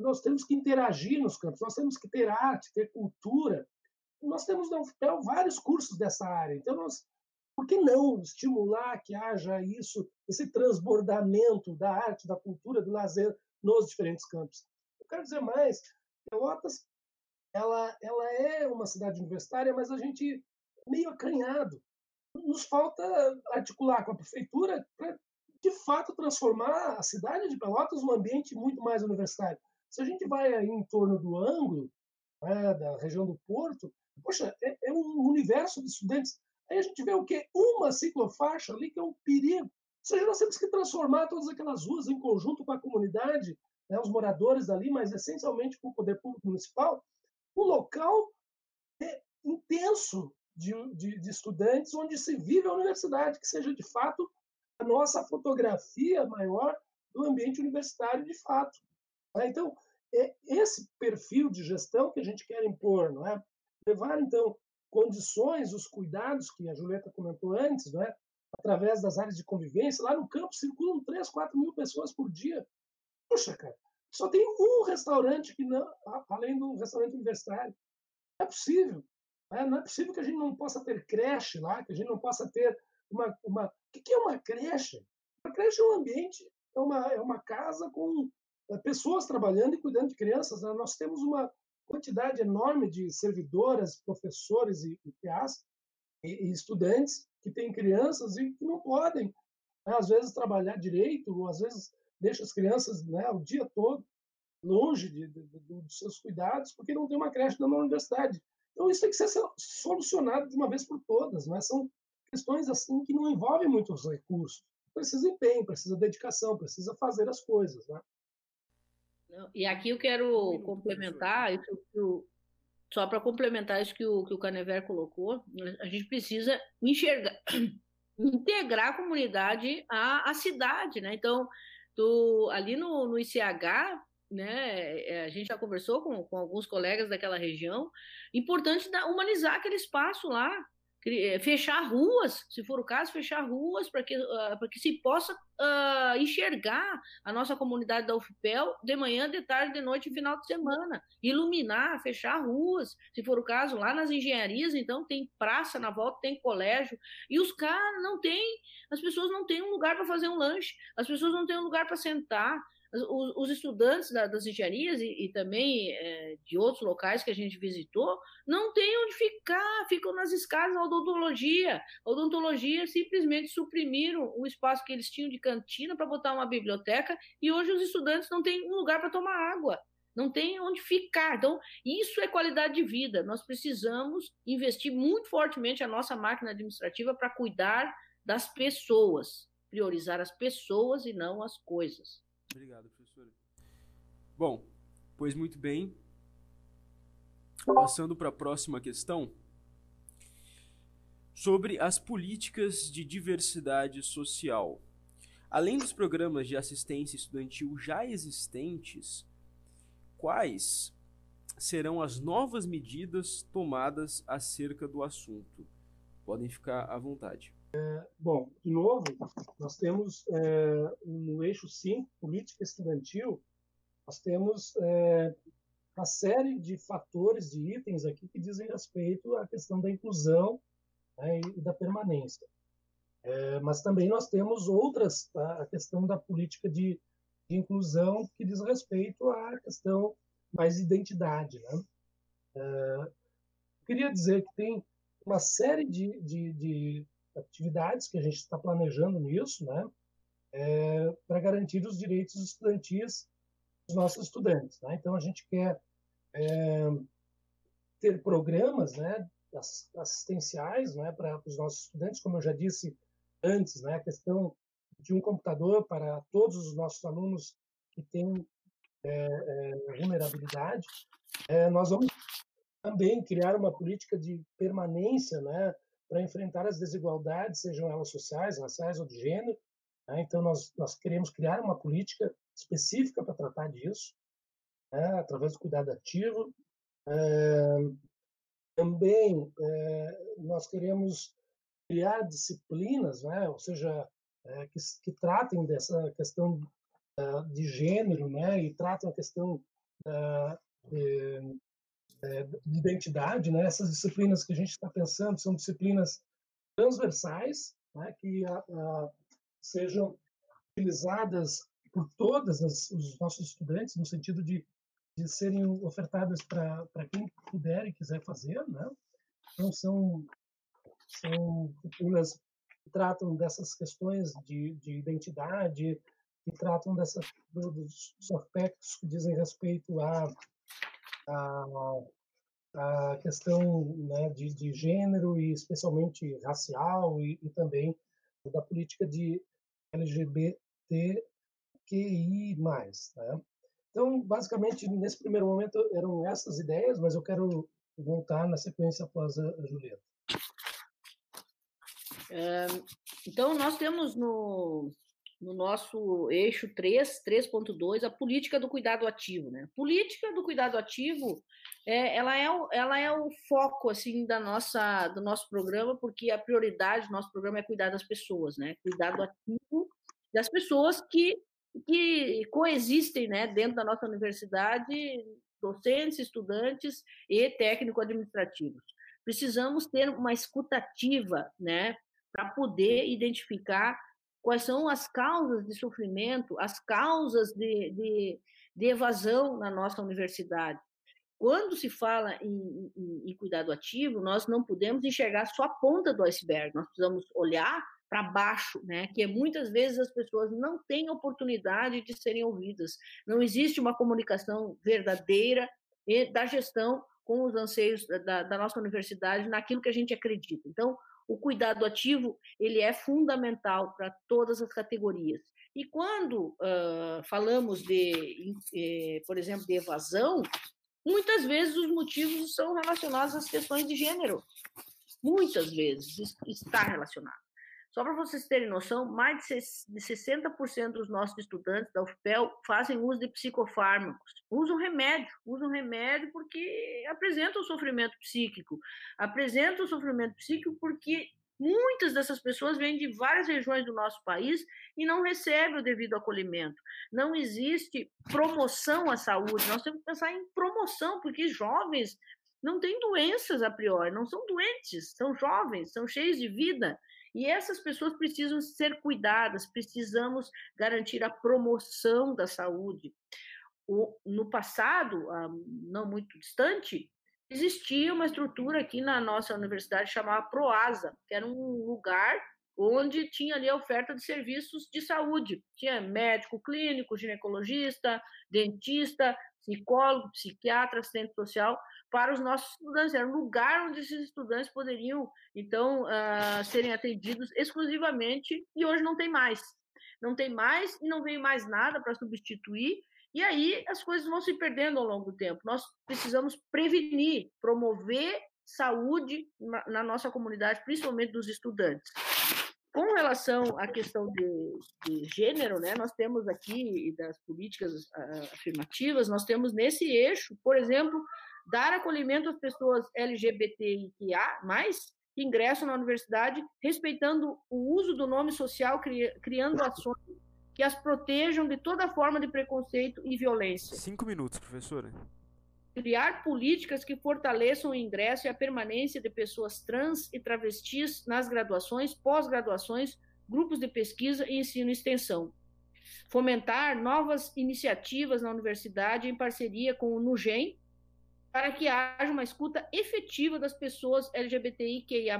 nós temos que interagir nos campos. Nós temos que ter arte, ter cultura. Nós temos vários cursos dessa área. Então, nós, por que não estimular que haja isso, esse transbordamento da arte, da cultura, do lazer nos diferentes campos? Eu quero dizer mais, Pelotas ela, ela é uma cidade universitária, mas a gente é meio acanhado. Nos falta articular com a prefeitura para, de fato, transformar a cidade de Pelotas num ambiente muito mais universitário. Se a gente vai aí em torno do ângulo, né, da região do Porto, poxa, é, é, um universo de estudantes. Aí a gente vê o quê? Uma ciclofaixa ali que é um perigo. Ou seja, nós temos que transformar todas aquelas ruas em conjunto com a comunidade, né, os moradores dali, mas essencialmente com o poder público municipal, um local é, intenso de, de, de, estudantes onde se vive a universidade, que seja de fato a nossa fotografia maior do ambiente universitário de fato. Né? Então, é esse perfil de gestão que a gente quer impor, não é? Levar, então, condições, os cuidados que a Julieta comentou antes, não é? através das áreas de convivência. Lá no campo circulam 3, 4 mil pessoas por dia. Poxa, cara, só tem um restaurante que não, além do restaurante universitário. Não é possível. Né? Não é possível que a gente não possa ter creche lá, que a gente não possa ter uma. uma... O que é uma creche? Uma creche é um ambiente, é uma, é uma casa com eh, pessoas trabalhando e cuidando de crianças. Né? Nós temos uma quantidade enorme de servidoras, professores e, e e estudantes que têm crianças e que não podem, né? às vezes, trabalhar direito, ou às vezes deixa as crianças né, o dia todo longe de, de, de, dos seus cuidados, porque não tem uma creche na universidade. Então, isso tem que ser solucionado de uma vez por todas. Né? São questões assim que não envolvem muitos recursos. Precisa empenho, precisa dedicação, precisa fazer as coisas. Né?
E aqui eu quero complementar, isso, só para complementar isso que o, que o Canever colocou, a gente precisa enxergar, integrar a comunidade à, à cidade, né? Então, ali no, no ICH, né, é, a gente já conversou com, com alguns colegas daquela região, importante humanizar aquele espaço lá, fechar ruas, se for o caso, fechar ruas para que, uh, que se possa uh, enxergar a nossa comunidade da UFPEL de manhã, de tarde, de noite e final de semana. Iluminar, fechar ruas, se for o caso, lá nas engenharias, então tem praça na volta, tem colégio, e os caras não têm, as pessoas não têm um lugar para fazer um lanche, as pessoas não têm um lugar para sentar, os, os estudantes da, das engenharias e, e também é, de outros locais que a gente visitou não têm onde ficar, ficam nas escadas da odontologia. A odontologia simplesmente suprimiram o espaço que eles tinham de cantina para botar uma biblioteca e hoje os estudantes não têm um lugar para tomar água não tem onde ficar. Então, isso é qualidade de vida. Nós precisamos investir muito fortemente a nossa máquina administrativa para cuidar das pessoas, priorizar as pessoas e não as coisas.
Obrigado, professora. Bom, pois muito bem. Passando para a próxima questão. Sobre as políticas de diversidade social. Além dos programas de assistência estudantil já existentes, quais serão as novas medidas tomadas acerca do assunto? Podem ficar à vontade.
É, bom, de novo, nós temos é, no eixo 5, política estudantil, nós temos é, uma série de fatores, de itens aqui que dizem respeito à questão da inclusão né, e da permanência. É, mas também nós temos outras, a questão da política de, de, inclusão que diz respeito à questão mais identidade. Né? É, queria dizer que tem uma série de, de, de atividades que a gente está planejando nisso, né, é, para garantir os direitos estudantis dos nossos estudantes. Né? Então, a gente quer é, ter programas né, assistenciais né, para os nossos estudantes, como eu já disse antes, né, a questão de um computador para todos os nossos alunos que têm é, é, vulnerabilidade. É, nós vamos também criar uma política de permanência né, para enfrentar as desigualdades, sejam elas sociais, raciais ou de gênero. Né? Então, nós, nós queremos criar uma política específica para tratar disso, né? através do cuidado ativo. É, também é, nós queremos criar disciplinas, né? ou seja, é, que, que, tratem dessa questão de gênero né? e tratem a questão de, é, de identidade, né? Essas disciplinas que a gente está pensando são disciplinas transversais, né? que a, a, sejam utilizadas por todos os nossos estudantes, no sentido de, de serem ofertadas para quem puder e quiser fazer, né? Então, são, são disciplinas que tratam dessas questões de, de identidade, que tratam dessa, dos aspectos que dizem respeito a a, a questão né, de, de, gênero e especialmente racial e, e, também da política de LGBTQI+. Né? Então, basicamente, nesse primeiro momento eram essas ideias, mas eu quero voltar na sequência após a, Julieta.
É, então, nós temos no, no nosso eixo 3, 3.2, a política do cuidado ativo. Né? Política do cuidado ativo, é, ela, é o, ela é o foco assim da nossa, do nosso programa, porque a prioridade do nosso programa é cuidar das pessoas, né? cuidado ativo das pessoas que, que coexistem né, dentro da nossa universidade, docentes, estudantes e técnico-administrativos. Precisamos ter uma escutativa né, para poder identificar quais são as causas de sofrimento, as causas de, de, de evasão na nossa universidade. Quando se fala em, em, em, cuidado ativo, nós não podemos enxergar só a ponta do iceberg, nós precisamos olhar para baixo, né? que muitas vezes as pessoas não têm oportunidade de serem ouvidas. Não existe uma comunicação verdadeira da gestão com os anseios da, da nossa universidade naquilo que a gente acredita. Então, o cuidado ativo ele é fundamental para todas as categorias. E quando uh, falamos de, eh, por exemplo, de evasão, muitas vezes os motivos são relacionados às questões de gênero. Muitas vezes está relacionado. Só para vocês terem noção, mais de 60% dos nossos estudantes da UFPEL fazem uso de psicofármacos. Usam remédio, usam remédio porque apresentam sofrimento psíquico. Apresentam sofrimento psíquico porque muitas dessas pessoas vêm de várias regiões do nosso país e não recebem o devido acolhimento. Não existe promoção à saúde. Nós temos que pensar em promoção, porque jovens não têm doenças a priori, não são doentes, são jovens, são cheios de vida. E essas pessoas precisam ser cuidadas, precisamos garantir a promoção da saúde. O, no passado, não muito distante, existia uma estrutura aqui na nossa universidade chamada Proasa, que era um lugar onde tinha ali a oferta de serviços de saúde. Tinha médico clínico, ginecologista, dentista, psicólogo, psiquiatra, assistente social, para os nossos estudantes. Era um lugar onde esses estudantes poderiam, então, uh, serem atendidos exclusivamente, e hoje não tem mais. Não tem mais e não veio mais nada para substituir, e aí as coisas vão se perdendo ao longo do tempo. Nós precisamos prevenir, promover saúde na, nossa comunidade, principalmente dos estudantes. Com relação à questão de, de, gênero, né, nós temos aqui, das políticas uh, afirmativas, nós temos nesse eixo, por exemplo, dar acolhimento às pessoas LGBTIQA+, que ingressam na universidade, respeitando o uso do nome social, criando ações que as protejam de toda forma de preconceito e violência.
Cinco minutos, professora.
Criar políticas que fortaleçam o ingresso e a permanência de pessoas trans e travestis nas graduações, pós-graduações, grupos de pesquisa e ensino e extensão. Fomentar novas iniciativas na universidade em parceria com o NUGEM, para que haja uma escuta efetiva das pessoas LGBTIQIA+,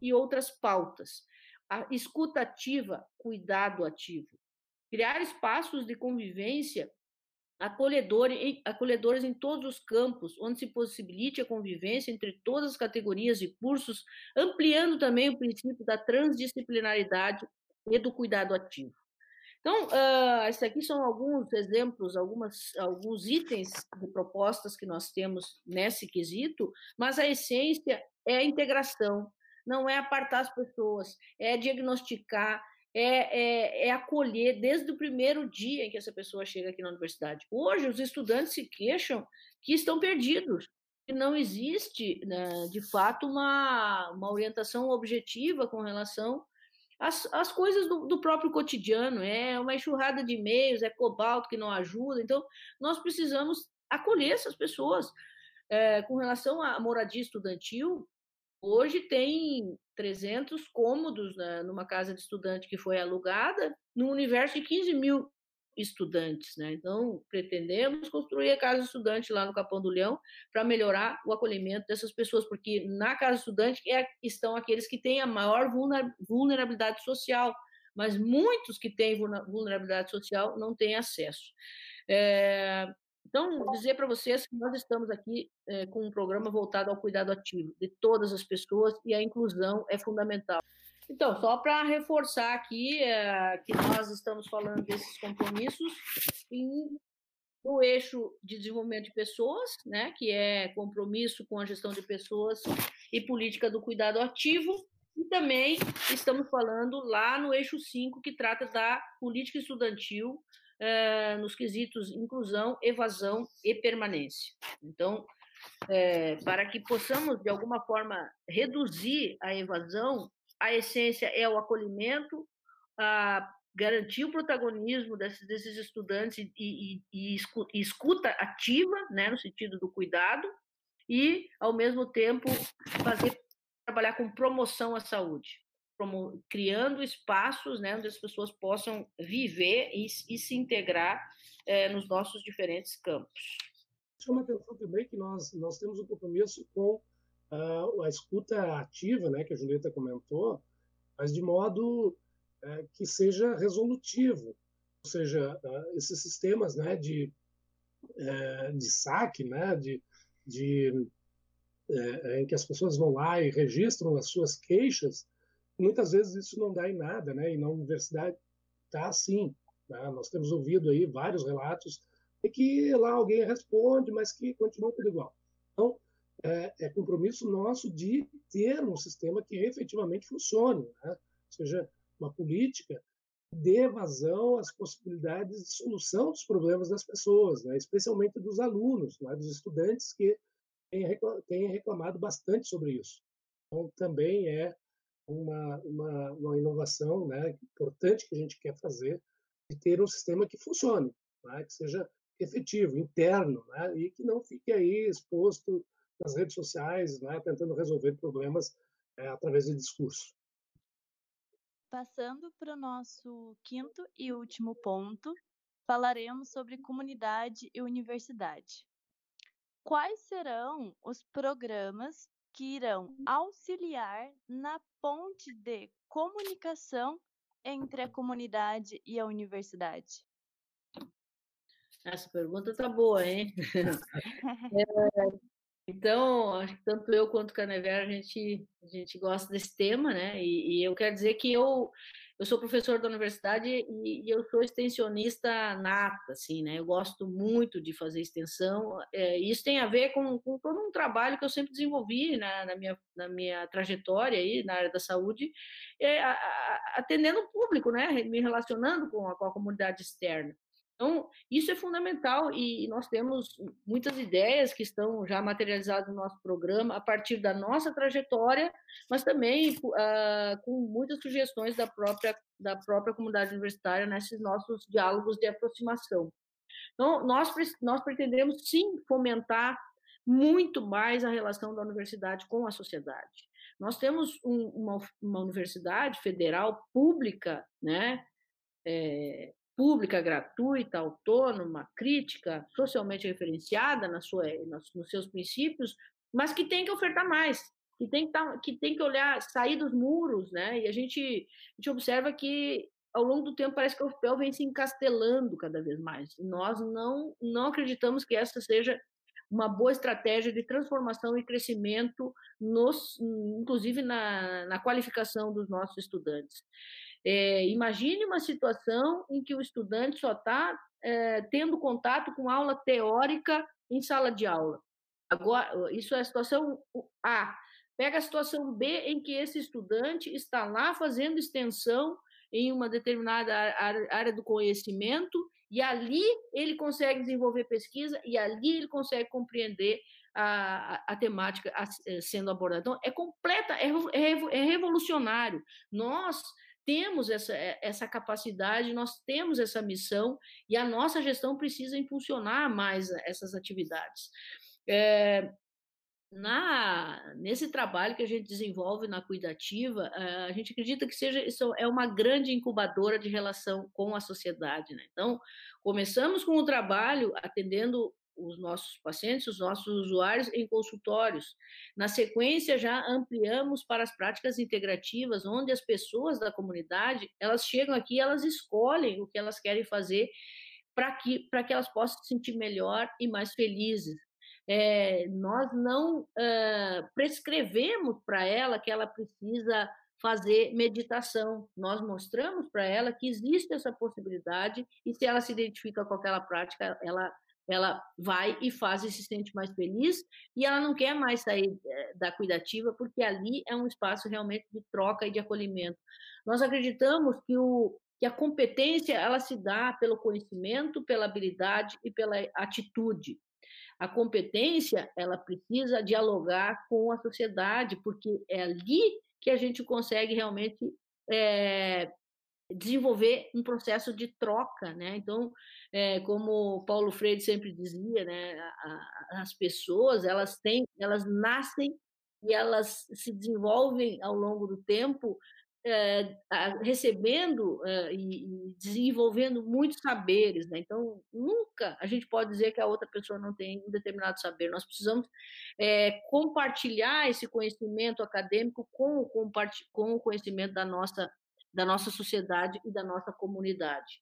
e outras pautas. A escuta ativa, cuidado ativo. Criar espaços de convivência acolhedores, acolhedores em todos os campos, onde se possibilite a convivência entre todas as categorias de cursos, ampliando também o princípio da transdisciplinaridade e do cuidado ativo. Então, uh, esses aqui são alguns exemplos, algumas, alguns itens de propostas que nós temos nesse quesito, mas a essência é a integração, não é apartar as pessoas, é diagnosticar, é, é, é, acolher desde o primeiro dia em que essa pessoa chega aqui na universidade. Hoje, os estudantes se queixam que estão perdidos, que não existe, né, de fato, uma, uma orientação objetiva com relação as, as coisas do, do, próprio cotidiano, é uma enxurrada de e-mails, é cobalto que não ajuda. Então, nós precisamos acolher essas pessoas. É, com relação à moradia estudantil, hoje tem 300 cômodos né, numa casa de estudante que foi alugada, no universo de 15 mil estudantes, né? Então, pretendemos construir a casa estudante lá no Capão do Leão para melhorar o acolhimento dessas pessoas, porque na casa estudante é, estão aqueles que têm a maior vulnerabilidade social, mas muitos que têm vulnerabilidade social não têm acesso. É, então, dizer para vocês que nós estamos aqui é, com um programa voltado ao cuidado ativo de todas as pessoas e a inclusão é fundamental. Então, só para reforçar aqui é, que nós estamos falando desses compromissos em, no eixo de desenvolvimento de pessoas, né, que é compromisso com a gestão de pessoas e política do cuidado ativo, e também estamos falando lá no eixo 5, que trata da política estudantil é, nos quesitos inclusão, evasão e permanência. Então, é, para que possamos, de alguma forma, reduzir a evasão, a essência é o acolhimento, a garantir o protagonismo desses, desses estudantes e, e, e, escuta ativa, né, no sentido do cuidado, e, ao mesmo tempo, fazer trabalhar com promoção à saúde, promo, criando espaços né, onde as pessoas possam viver e, e se integrar é, nos nossos diferentes campos.
Chama atenção também que nós, nós temos um compromisso com uh, a escuta ativa, né, que a Julieta comentou, mas de modo uh, que seja resolutivo, ou seja, uh, esses sistemas, né, de eh, de saque, né, de, de em que as pessoas vão lá e registram as suas queixas, muitas vezes isso não dá em nada, né, e na universidade está assim, Né? Nós temos ouvido aí vários relatos de que lá alguém responde, mas que continua tudo igual. Então, é, é compromisso nosso de ter um sistema que efetivamente funcione, né? ou seja, uma política que dê vazão às possibilidades de solução dos problemas das pessoas, né? especialmente dos alunos, né? dos estudantes que têm reclamado bastante sobre isso. Então, também é uma, uma, uma inovação né, importante que a gente quer fazer de ter um sistema que funcione, né, que seja efetivo, interno, né, e que não fique aí exposto nas redes sociais, né, tentando resolver problemas é, através de discurso.
Passando para o nosso quinto e último ponto, falaremos sobre comunidade e universidade. Quais serão os programas que irão auxiliar na ponte de comunicação entre a comunidade e a universidade?
Essa pergunta tá boa, hein? é, então, acho que tanto eu quanto o Canever, a gente, a gente gosta desse tema, né? E, e eu quero dizer que eu, eu sou professor da universidade e, e, eu sou extensionista nata, assim, né? Eu gosto muito de fazer extensão. É, isso tem a ver com, com, todo um trabalho que eu sempre desenvolvi na, na, minha, na minha trajetória aí na área da saúde, é, a, a, atendendo o público, né? Me relacionando com a, com a comunidade externa. Então, isso é fundamental e nós temos muitas ideias que estão já materializadas no nosso programa a partir da nossa trajetória, mas também uh, com muitas sugestões da própria, da própria comunidade universitária nesses nossos diálogos de aproximação. Então, nós, nós pretendemos sim fomentar muito mais a relação da universidade com a sociedade. Nós temos um, uma, uma universidade federal pública, né, é, pública, gratuita, autônoma, crítica, socialmente referenciada na sua, nos, nos seus princípios, mas que tem que ofertar mais, que tem que, tá, que tem que olhar, sair dos muros, né? E a gente, a gente observa que ao longo do tempo parece que o FPEL vem se encastelando cada vez mais. Nós não, não acreditamos que essa seja uma boa estratégia de transformação e crescimento, nos, inclusive na, na qualificação dos nossos estudantes. É, imagine uma situação em que o estudante só está é, tendo contato com aula teórica em sala de aula. Agora, isso é a situação A. Pega a situação B, em que esse estudante está lá fazendo extensão em uma determinada área do conhecimento e ali ele consegue desenvolver pesquisa e ali ele consegue compreender a, a, a temática eh, sendo abordada. Então, é completa, é, é, é revolucionário. Nós temos essa, eh, essa capacidade, nós temos essa missão e a nossa gestão precisa impulsionar mais essas atividades. É, na, nesse trabalho que a gente desenvolve na Cuidativa, eh, a gente acredita que seja isso é uma grande incubadora de relação com a sociedade. Né? Então, começamos com o trabalho atendendo os nossos pacientes, os nossos usuários em consultórios. Na sequência, já ampliamos para as práticas integrativas, onde as pessoas da comunidade, elas chegam aqui, elas escolhem o que elas querem fazer para que, que elas possam se sentir melhor e mais felizes. É, nós não uh, prescrevemos para ela que ela precisa fazer meditação. Nós mostramos para ela que existe essa possibilidade e se ela se identifica com aquela prática, ela ela vai e faz e se sente mais feliz e ela não quer mais sair eh, da cuidativa porque ali é um espaço realmente de troca e de acolhimento. Nós acreditamos que o que a competência ela se dá pelo conhecimento, pela habilidade e pela atitude. A competência ela precisa dialogar com a sociedade porque é ali que a gente consegue realmente é, desenvolver um processo de troca, né? Então, é, como Paulo Freire sempre dizia, né? A, as pessoas elas têm, elas nascem e elas se desenvolvem ao longo do tempo, é, recebendo é, e, e, desenvolvendo muitos saberes, né? Então, nunca a gente pode dizer que a outra pessoa não tem um determinado saber. Nós precisamos compartilhar esse conhecimento acadêmico com o, com o conhecimento da nossa da nossa sociedade e da nossa comunidade.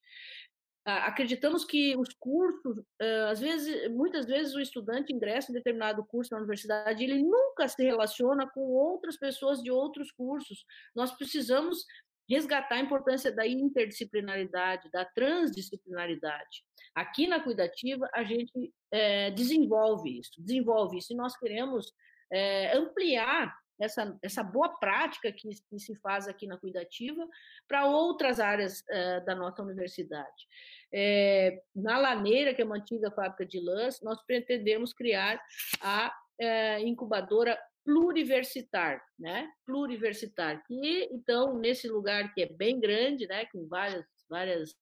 Acreditamos que os cursos, às vezes, muitas vezes o estudante ingressa em determinado curso na universidade, ele nunca se relaciona com outras pessoas de outros cursos. Nós precisamos resgatar a importância da interdisciplinaridade, da transdisciplinaridade. Aqui na Cuidativa, a gente é, desenvolve isso, desenvolve isso, e nós queremos é, ampliar essa, essa boa prática que, que, se faz aqui na Cuidativa para outras áreas é, da nossa universidade. É, na Laneira, que é uma antiga fábrica de lãs, nós pretendemos criar a é, incubadora pluriversitar, né? Pluriversitar. E então nesse lugar que é bem grande, né, com várias várias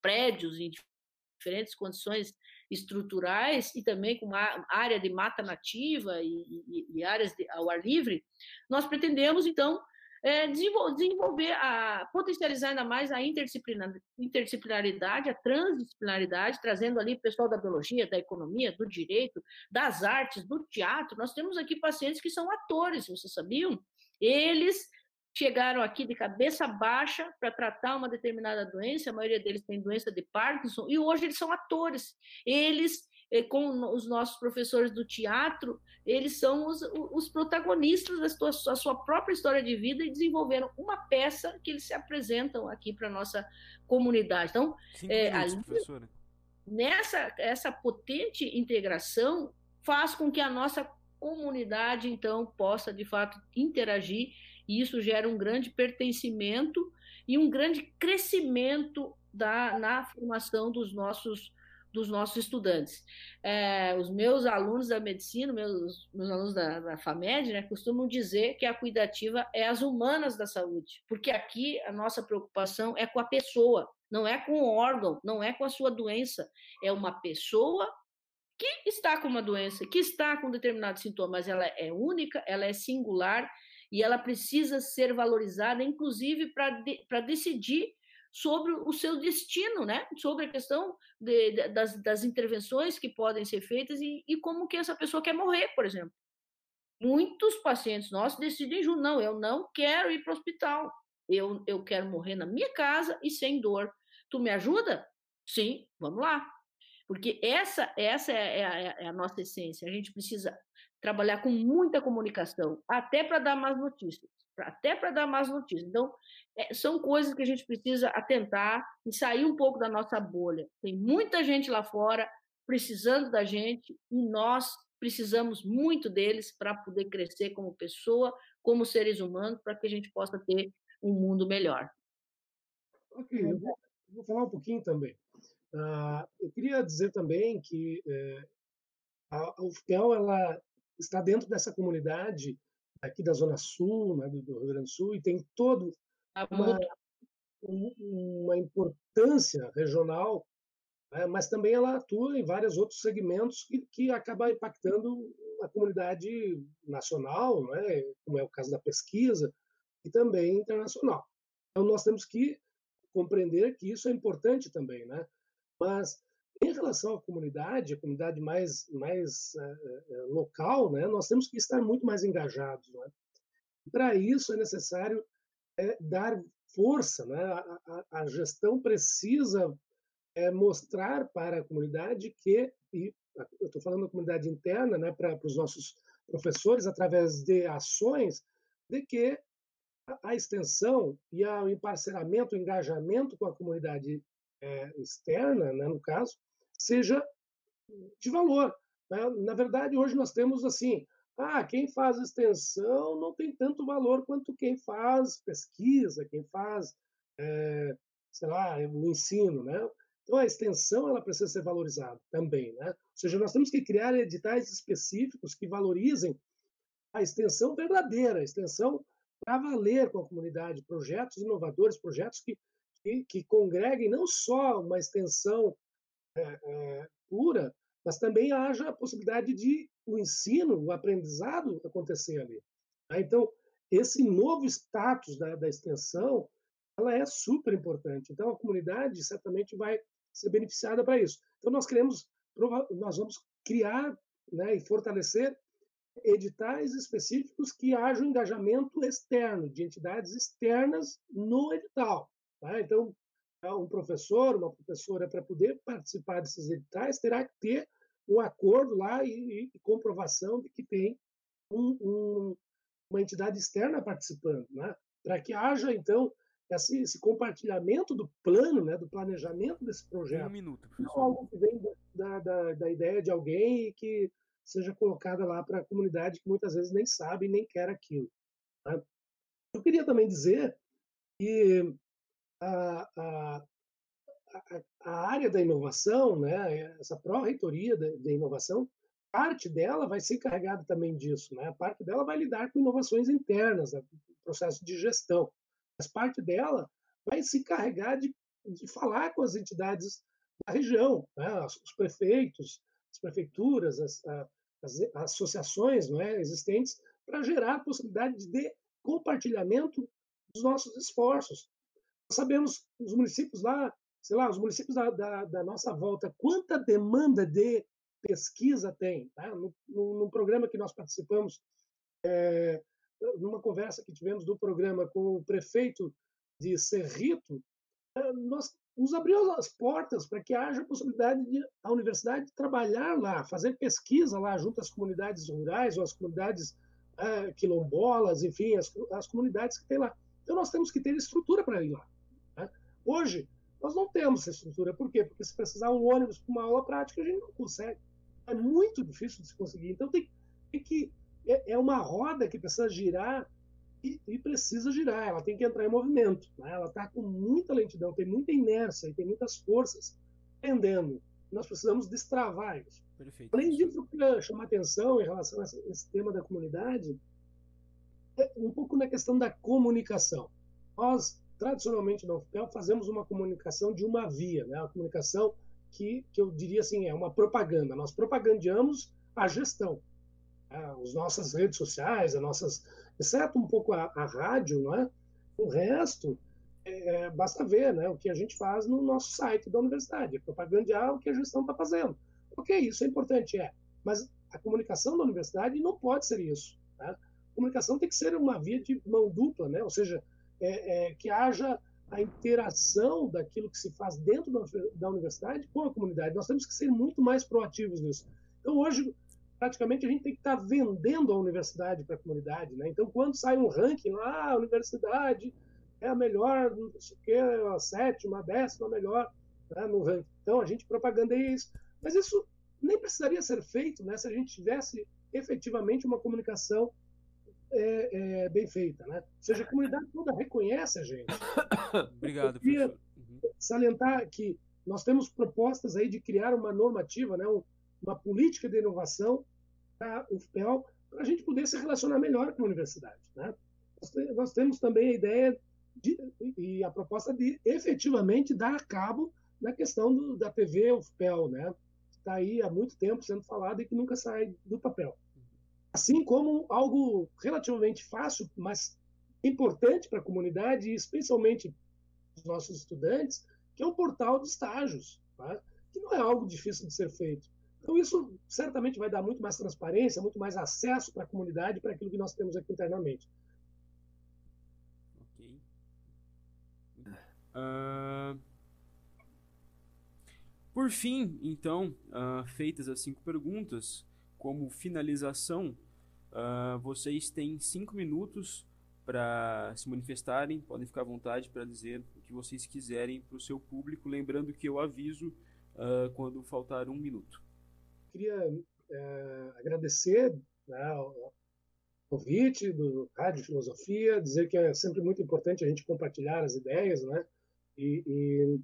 prédios em diferentes condições estruturais e também com uma área de mata nativa e, e, e áreas de, ao ar livre, nós pretendemos então é, desenvolver, a, potencializar ainda mais a interdisciplinaridade, a transdisciplinaridade, trazendo ali o pessoal da biologia, da economia, do direito, das artes, do teatro. Nós temos aqui pacientes que são atores, vocês sabiam? Eles chegaram aqui de cabeça baixa para tratar uma determinada doença, a maioria deles tem doença de Parkinson, e hoje eles são atores. Eles eh, com os nossos professores do teatro, eles são os, os protagonistas da sua, da sua, própria história de vida e desenvolveram uma peça que eles se apresentam aqui para a nossa comunidade. Então, é, ali, nessa essa potente integração faz com que a nossa comunidade, então, possa, de fato, interagir e isso gera um grande pertencimento e um grande crescimento da, na formação dos nossos dos nossos estudantes. É, os meus alunos da medicina, meus, meus alunos da, da FAMED, né, costumam dizer que a cuidativa é as humanas da saúde, porque aqui a nossa preocupação é com a pessoa, não é com o órgão, não é com a sua doença, é uma pessoa que está com uma doença, que está com determinados sintomas, ela é única, ela é singular e ela precisa ser valorizada, inclusive para de, decidir sobre o seu destino, né? sobre a questão de, de, das, das, intervenções que podem ser feitas e, e, como que essa pessoa quer morrer, por exemplo. Muitos pacientes nossos decidem, não, eu não quero ir para o hospital, eu, eu quero morrer na minha casa e sem dor. Tu me ajuda? Sim, vamos lá. Porque essa, essa é, é a, é a nossa essência. A gente precisa trabalhar com muita comunicação, até para dar más notícias, até para dar más notícias. Então, é, são coisas que a gente precisa atentar e sair um pouco da nossa bolha. Tem muita gente lá fora precisando da gente e nós precisamos muito deles para poder crescer como pessoa, como seres humanos, para que a gente possa ter um mundo melhor.
Ok, eu vou, vou falar um pouquinho também. Uh, eu queria dizer também que é, a UFPEL ela está dentro dessa comunidade aqui da Zona Sul, né, do, Rio Grande do Sul, e tem todo uma, uma importância regional, né, mas também ela atua em vários outros segmentos que, que acaba impactando a comunidade nacional, né, como é o caso da pesquisa, e também internacional. Então, nós temos que compreender que isso é importante também, né? Mas em relação à comunidade, a comunidade mais, mais uh, local, né, nós temos que estar muito mais engajados. Né? Para isso é necessário é, dar força, né? a, a, a gestão precisa mostrar para a comunidade que, e eu estou falando da comunidade interna, né, para os nossos professores, através de ações, de que a extensão e o emparceramento, o engajamento com a comunidade é, externa, né, no caso, seja de valor. Né? Na verdade, hoje nós temos assim, ah, quem faz extensão não tem tanto valor quanto quem faz pesquisa, quem faz, é, sei lá, o ensino, né? Então a extensão ela precisa ser valorizada também, né? Ou seja, nós temos que criar editais específicos que valorizem a extensão verdadeira, a extensão para valer com a comunidade, projetos inovadores, projetos que, que, que congreguem não só uma extensão é, é, pura, mas também haja a possibilidade de o ensino, o aprendizado acontecer ali. Tá? Então, esse novo status da, da extensão, ela é super importante. Então, a comunidade certamente vai ser beneficiada para isso. Então, nós queremos, nós vamos criar né, e fortalecer editais específicos que haja um engajamento externo, de entidades externas no edital. Tá? Então, um professor, uma professora, para poder participar desses editais, terá que ter um acordo lá e, e comprovação de que tem um, um, uma entidade externa participando, né? para que haja, então, esse, esse, compartilhamento do plano, né, do planejamento desse projeto. Um
minuto,
professor. Não algo que vem da, da, da ideia de alguém e que seja colocada lá para a comunidade que muitas vezes nem sabe nem quer aquilo. Né? Eu queria também dizer que a, a, a, área da inovação, né, essa pró-reitoria da, inovação, parte dela vai ser encarregada também disso, né? Parte dela vai lidar com inovações internas, né? processo de gestão. Mas parte dela vai se encarregar de, de falar com as entidades da região, né? os prefeitos, as prefeituras, as, as, as associações não é? existentes, para gerar a possibilidade de compartilhamento dos nossos esforços. Sabemos, os municípios lá, sei lá, os municípios da, da, da nossa volta, quanta demanda de pesquisa tem. Tá? No, no, programa que nós participamos, é, numa conversa que tivemos do programa com o prefeito de Cerrito, é, nós nos abriu as portas para que haja a possibilidade de a universidade trabalhar lá, fazer pesquisa lá junto às comunidades rurais ou às comunidades é, quilombolas, enfim, as, as, comunidades que tem lá. Então nós temos que ter estrutura para ir lá. Hoje nós não temos essa estrutura, por quê? Porque se precisar um ônibus para uma aula prática a gente não consegue é muito difícil de se conseguir. Então tem, tem que é, é, uma roda que precisa girar e, e, precisa girar. Ela tem que entrar em movimento. Né? Ela está com muita lentidão, tem muita inércia e tem muitas forças pendendo. Nós precisamos destravar isso. Perfeito. Além disso, eu queria chamar atenção em relação a esse tema da comunidade, é um pouco na questão da comunicação. Nós, tradicionalmente na UFPEL, fazemos uma comunicação de uma via, né? a comunicação que, que eu diria assim, é uma propaganda. Nós propagandeamos a gestão. Né? As nossas redes sociais, as nossas, exceto um pouco a, a rádio, é? o resto, é, basta ver né, o que a gente faz no nosso site da universidade, é propagandear o que a gestão está fazendo. Ok, isso é importante, é, mas a comunicação da universidade não pode ser isso. Tá? A comunicação tem que ser uma via de mão dupla, né? ou seja, é, é, que haja a interação daquilo que se faz dentro da universidade com a comunidade. Nós temos que ser muito mais proativos nisso. Então, hoje, praticamente, a gente tem que estar vendendo a universidade para a comunidade. Né? Então, quando sai um ranking lá, ah, a universidade é a melhor, não sei o quê, a sétima, a décima melhor né, no ranking. Então, a gente propagandeia isso. Mas isso nem precisaria ser feito né, se a gente tivesse efetivamente uma comunicação é, é, bem feita, né? Ou seja, a comunidade toda reconhece a gente.
Obrigado, Eu queria
uhum. salientar que nós temos propostas aí de criar uma normativa, né, uma política de inovação para o FPEL, para a gente poder se relacionar melhor com a universidade. Né? Nós, temos também a ideia de, e a proposta de efetivamente dar cabo na questão do, da TV UFPEL, né? que está aí há muito tempo sendo falada e que nunca sai do papel. Assim como algo relativamente fácil, mas importante para a comunidade, especialmente os nossos estudantes, que é um portal de estágios, tá? que não é algo difícil de ser feito. Então, isso certamente vai dar muito mais transparência, muito mais acesso para a comunidade, para aquilo que nós temos aqui internamente.
Ok. Uh... Por fim, então, uh, feitas as cinco perguntas, como finalização, uh, vocês têm cinco minutos para se manifestarem, podem ficar à vontade para dizer o que vocês quiserem para o seu público, lembrando que eu aviso uh, quando faltar um minuto.
Queria uh, agradecer né, o convite do Rádio Filosofia, dizer que é sempre muito importante a gente compartilhar as ideias, né, e, e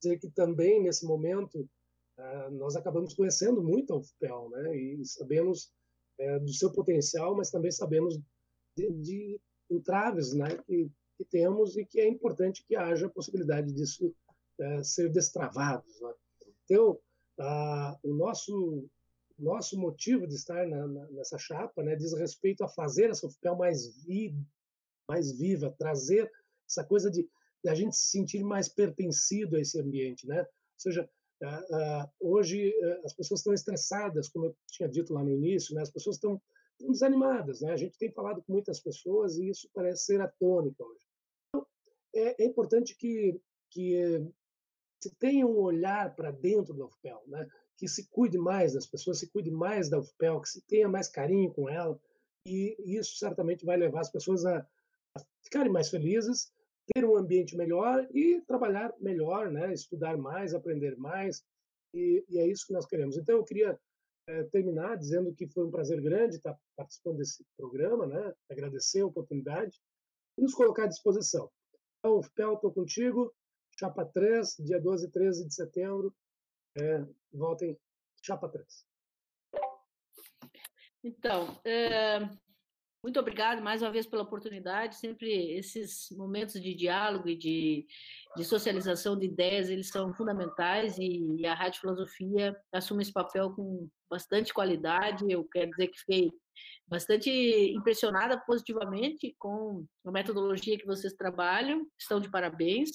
dizer que também nesse momento uh, nós acabamos conhecendo muito a UFPEL, né, e sabemos é, do seu potencial, mas também sabemos de, de entraves né, que, que, temos e que é importante que haja a possibilidade disso é, ser destravado. Né? Então, a, o nosso nosso motivo de estar na, na, nessa chapa né, diz respeito a fazer essa UFPEL mais, mais viva, trazer essa coisa de, de, a gente se sentir mais pertencido a esse ambiente. Né? Ou seja, hoje uh, as pessoas estão estressadas, como eu tinha dito lá no início, né? as pessoas estão, desanimadas. Né? A gente tem falado com muitas pessoas e isso parece ser a tônica hoje. Então, é, é importante que, que se tenha um olhar para dentro da UFPEL, né? que se cuide mais das pessoas, se cuide mais da UFPEL, que se tenha mais carinho com ela, e isso certamente vai levar as pessoas a, a ficarem mais felizes ter um ambiente melhor e trabalhar melhor, né? estudar mais, aprender mais, e, e é isso que nós queremos. Então, eu queria é, terminar dizendo que foi um prazer grande estar participando desse programa, né? agradecer a oportunidade e nos colocar à disposição. Então, Pel, estou contigo, Chapa 3, dia 12 e 13 de setembro, é, voltem Chapa 3.
Então, é, muito obrigado mais uma vez pela oportunidade. Sempre esses momentos de diálogo e de, de socialização de ideias, eles são fundamentais e, e, a Rádio Filosofia assume esse papel com bastante qualidade. Eu quero dizer que fiquei bastante impressionada positivamente com a metodologia que vocês trabalham. Estão de parabéns.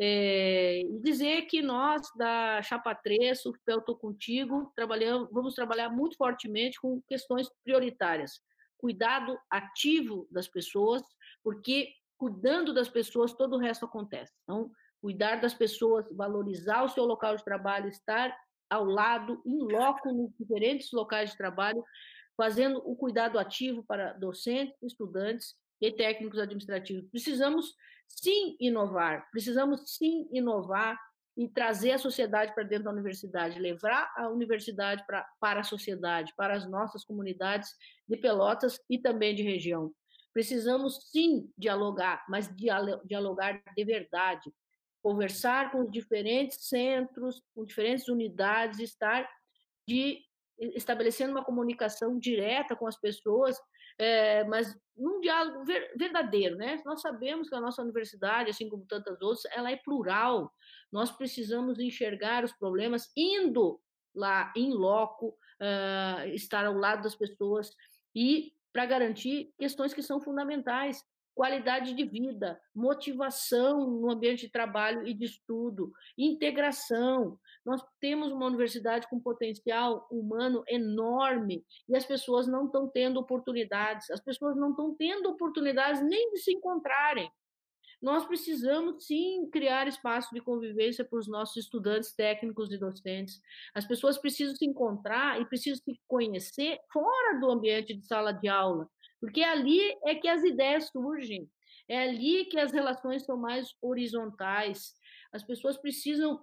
É, e dizer que nós, da Chapa 3, Surpel Tô Contigo, trabalhamos, vamos trabalhar muito fortemente com questões prioritárias cuidado ativo das pessoas, porque cuidando das pessoas todo o resto acontece. Então, cuidar das pessoas, valorizar o seu local de trabalho, estar ao lado, em loco, nos diferentes locais de trabalho, fazendo o cuidado ativo para docentes, estudantes e técnicos administrativos. Precisamos sim inovar, precisamos sim inovar e trazer a sociedade para dentro da universidade, levar a universidade para, para a sociedade, para as nossas comunidades de Pelotas e também de região. Precisamos sim dialogar, mas dialogar de verdade, conversar com os diferentes centros, com diferentes unidades, estar de estabelecendo uma comunicação direta com as pessoas, é, mas num diálogo ver, verdadeiro, né? Nós sabemos que a nossa universidade, assim como tantas outras, ela é plural. Nós precisamos enxergar os problemas indo lá em loco, uh, estar ao lado das pessoas e para garantir questões que são fundamentais, qualidade de vida, motivação no ambiente de trabalho e de estudo, integração. Nós temos uma universidade com potencial humano enorme e as pessoas não estão tendo oportunidades, as pessoas não estão tendo oportunidades nem de se encontrarem. Nós precisamos sim criar espaço de convivência para os nossos estudantes técnicos e docentes. As pessoas precisam se encontrar e precisam se conhecer fora do ambiente de sala de aula porque ali é que as ideias surgem, é ali que as relações são mais horizontais. As pessoas precisam,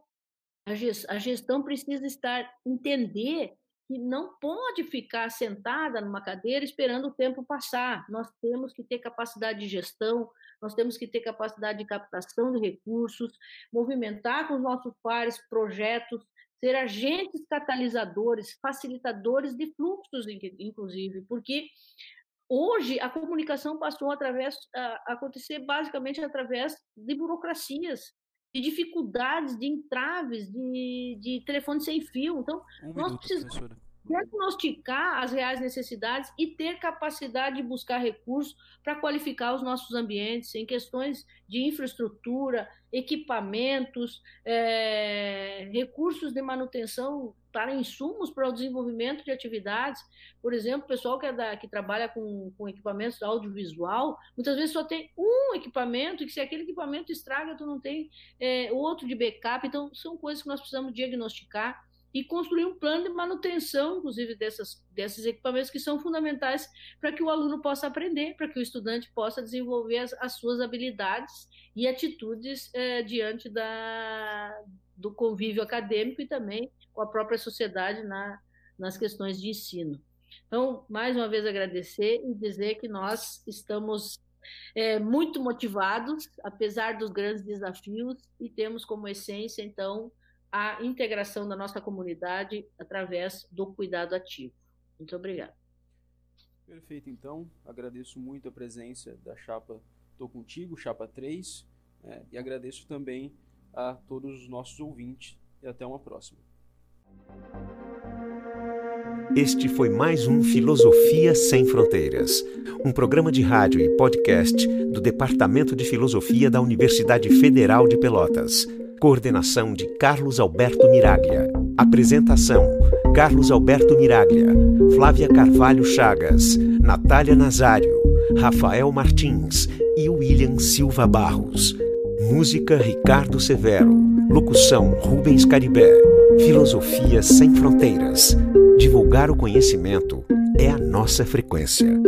a gestão precisa estar, entender que não pode ficar sentada numa cadeira esperando o tempo passar. Nós temos que ter capacidade de gestão, nós temos que ter capacidade de captação de recursos, movimentar com os nossos pares projetos, ser agentes catalisadores, facilitadores de fluxos, inclusive, porque Hoje, a comunicação passou através, a acontecer basicamente através de burocracias, de dificuldades, de entraves, de, de telefone sem fio. Então, um nós minuto, precisamos professora. Diagnosticar as reais necessidades e ter capacidade de buscar recursos para qualificar os nossos ambientes em questões de infraestrutura, equipamentos, é, recursos de manutenção para insumos para o desenvolvimento de atividades. Por exemplo, o pessoal que, é da, que trabalha com, com equipamentos audiovisual, muitas vezes só tem um equipamento, e que se aquele equipamento estraga, tu não tem é, outro de backup. Então, são coisas que nós precisamos diagnosticar e construir um plano de manutenção, inclusive, dessas, desses equipamentos que são fundamentais para que o aluno possa aprender, para que o estudante possa desenvolver as, as suas habilidades e atitudes é, diante da, do convívio acadêmico e também com a própria sociedade na, nas questões de ensino. Então, mais uma vez agradecer e dizer que nós estamos é, muito motivados, apesar dos grandes desafios, e temos como essência, então, a integração da nossa comunidade através do cuidado ativo. Muito obrigada.
Perfeito, então, agradeço muito a presença da Chapa Tô Contigo, Chapa 3, né, e agradeço também a todos os nossos ouvintes, e até uma próxima.
Este foi mais um Filosofia Sem Fronteiras, um programa de rádio e podcast do Departamento de Filosofia da Universidade Federal de Pelotas. Coordenação de Carlos Alberto Miraglia. Apresentação: Carlos Alberto Miraglia, Flávia Carvalho Chagas, Natália Nazário, Rafael Martins e William Silva Barros. Música Ricardo Severo. Locução Rubens Caribé. Filosofia sem fronteiras. Divulgar o conhecimento é a nossa frequência.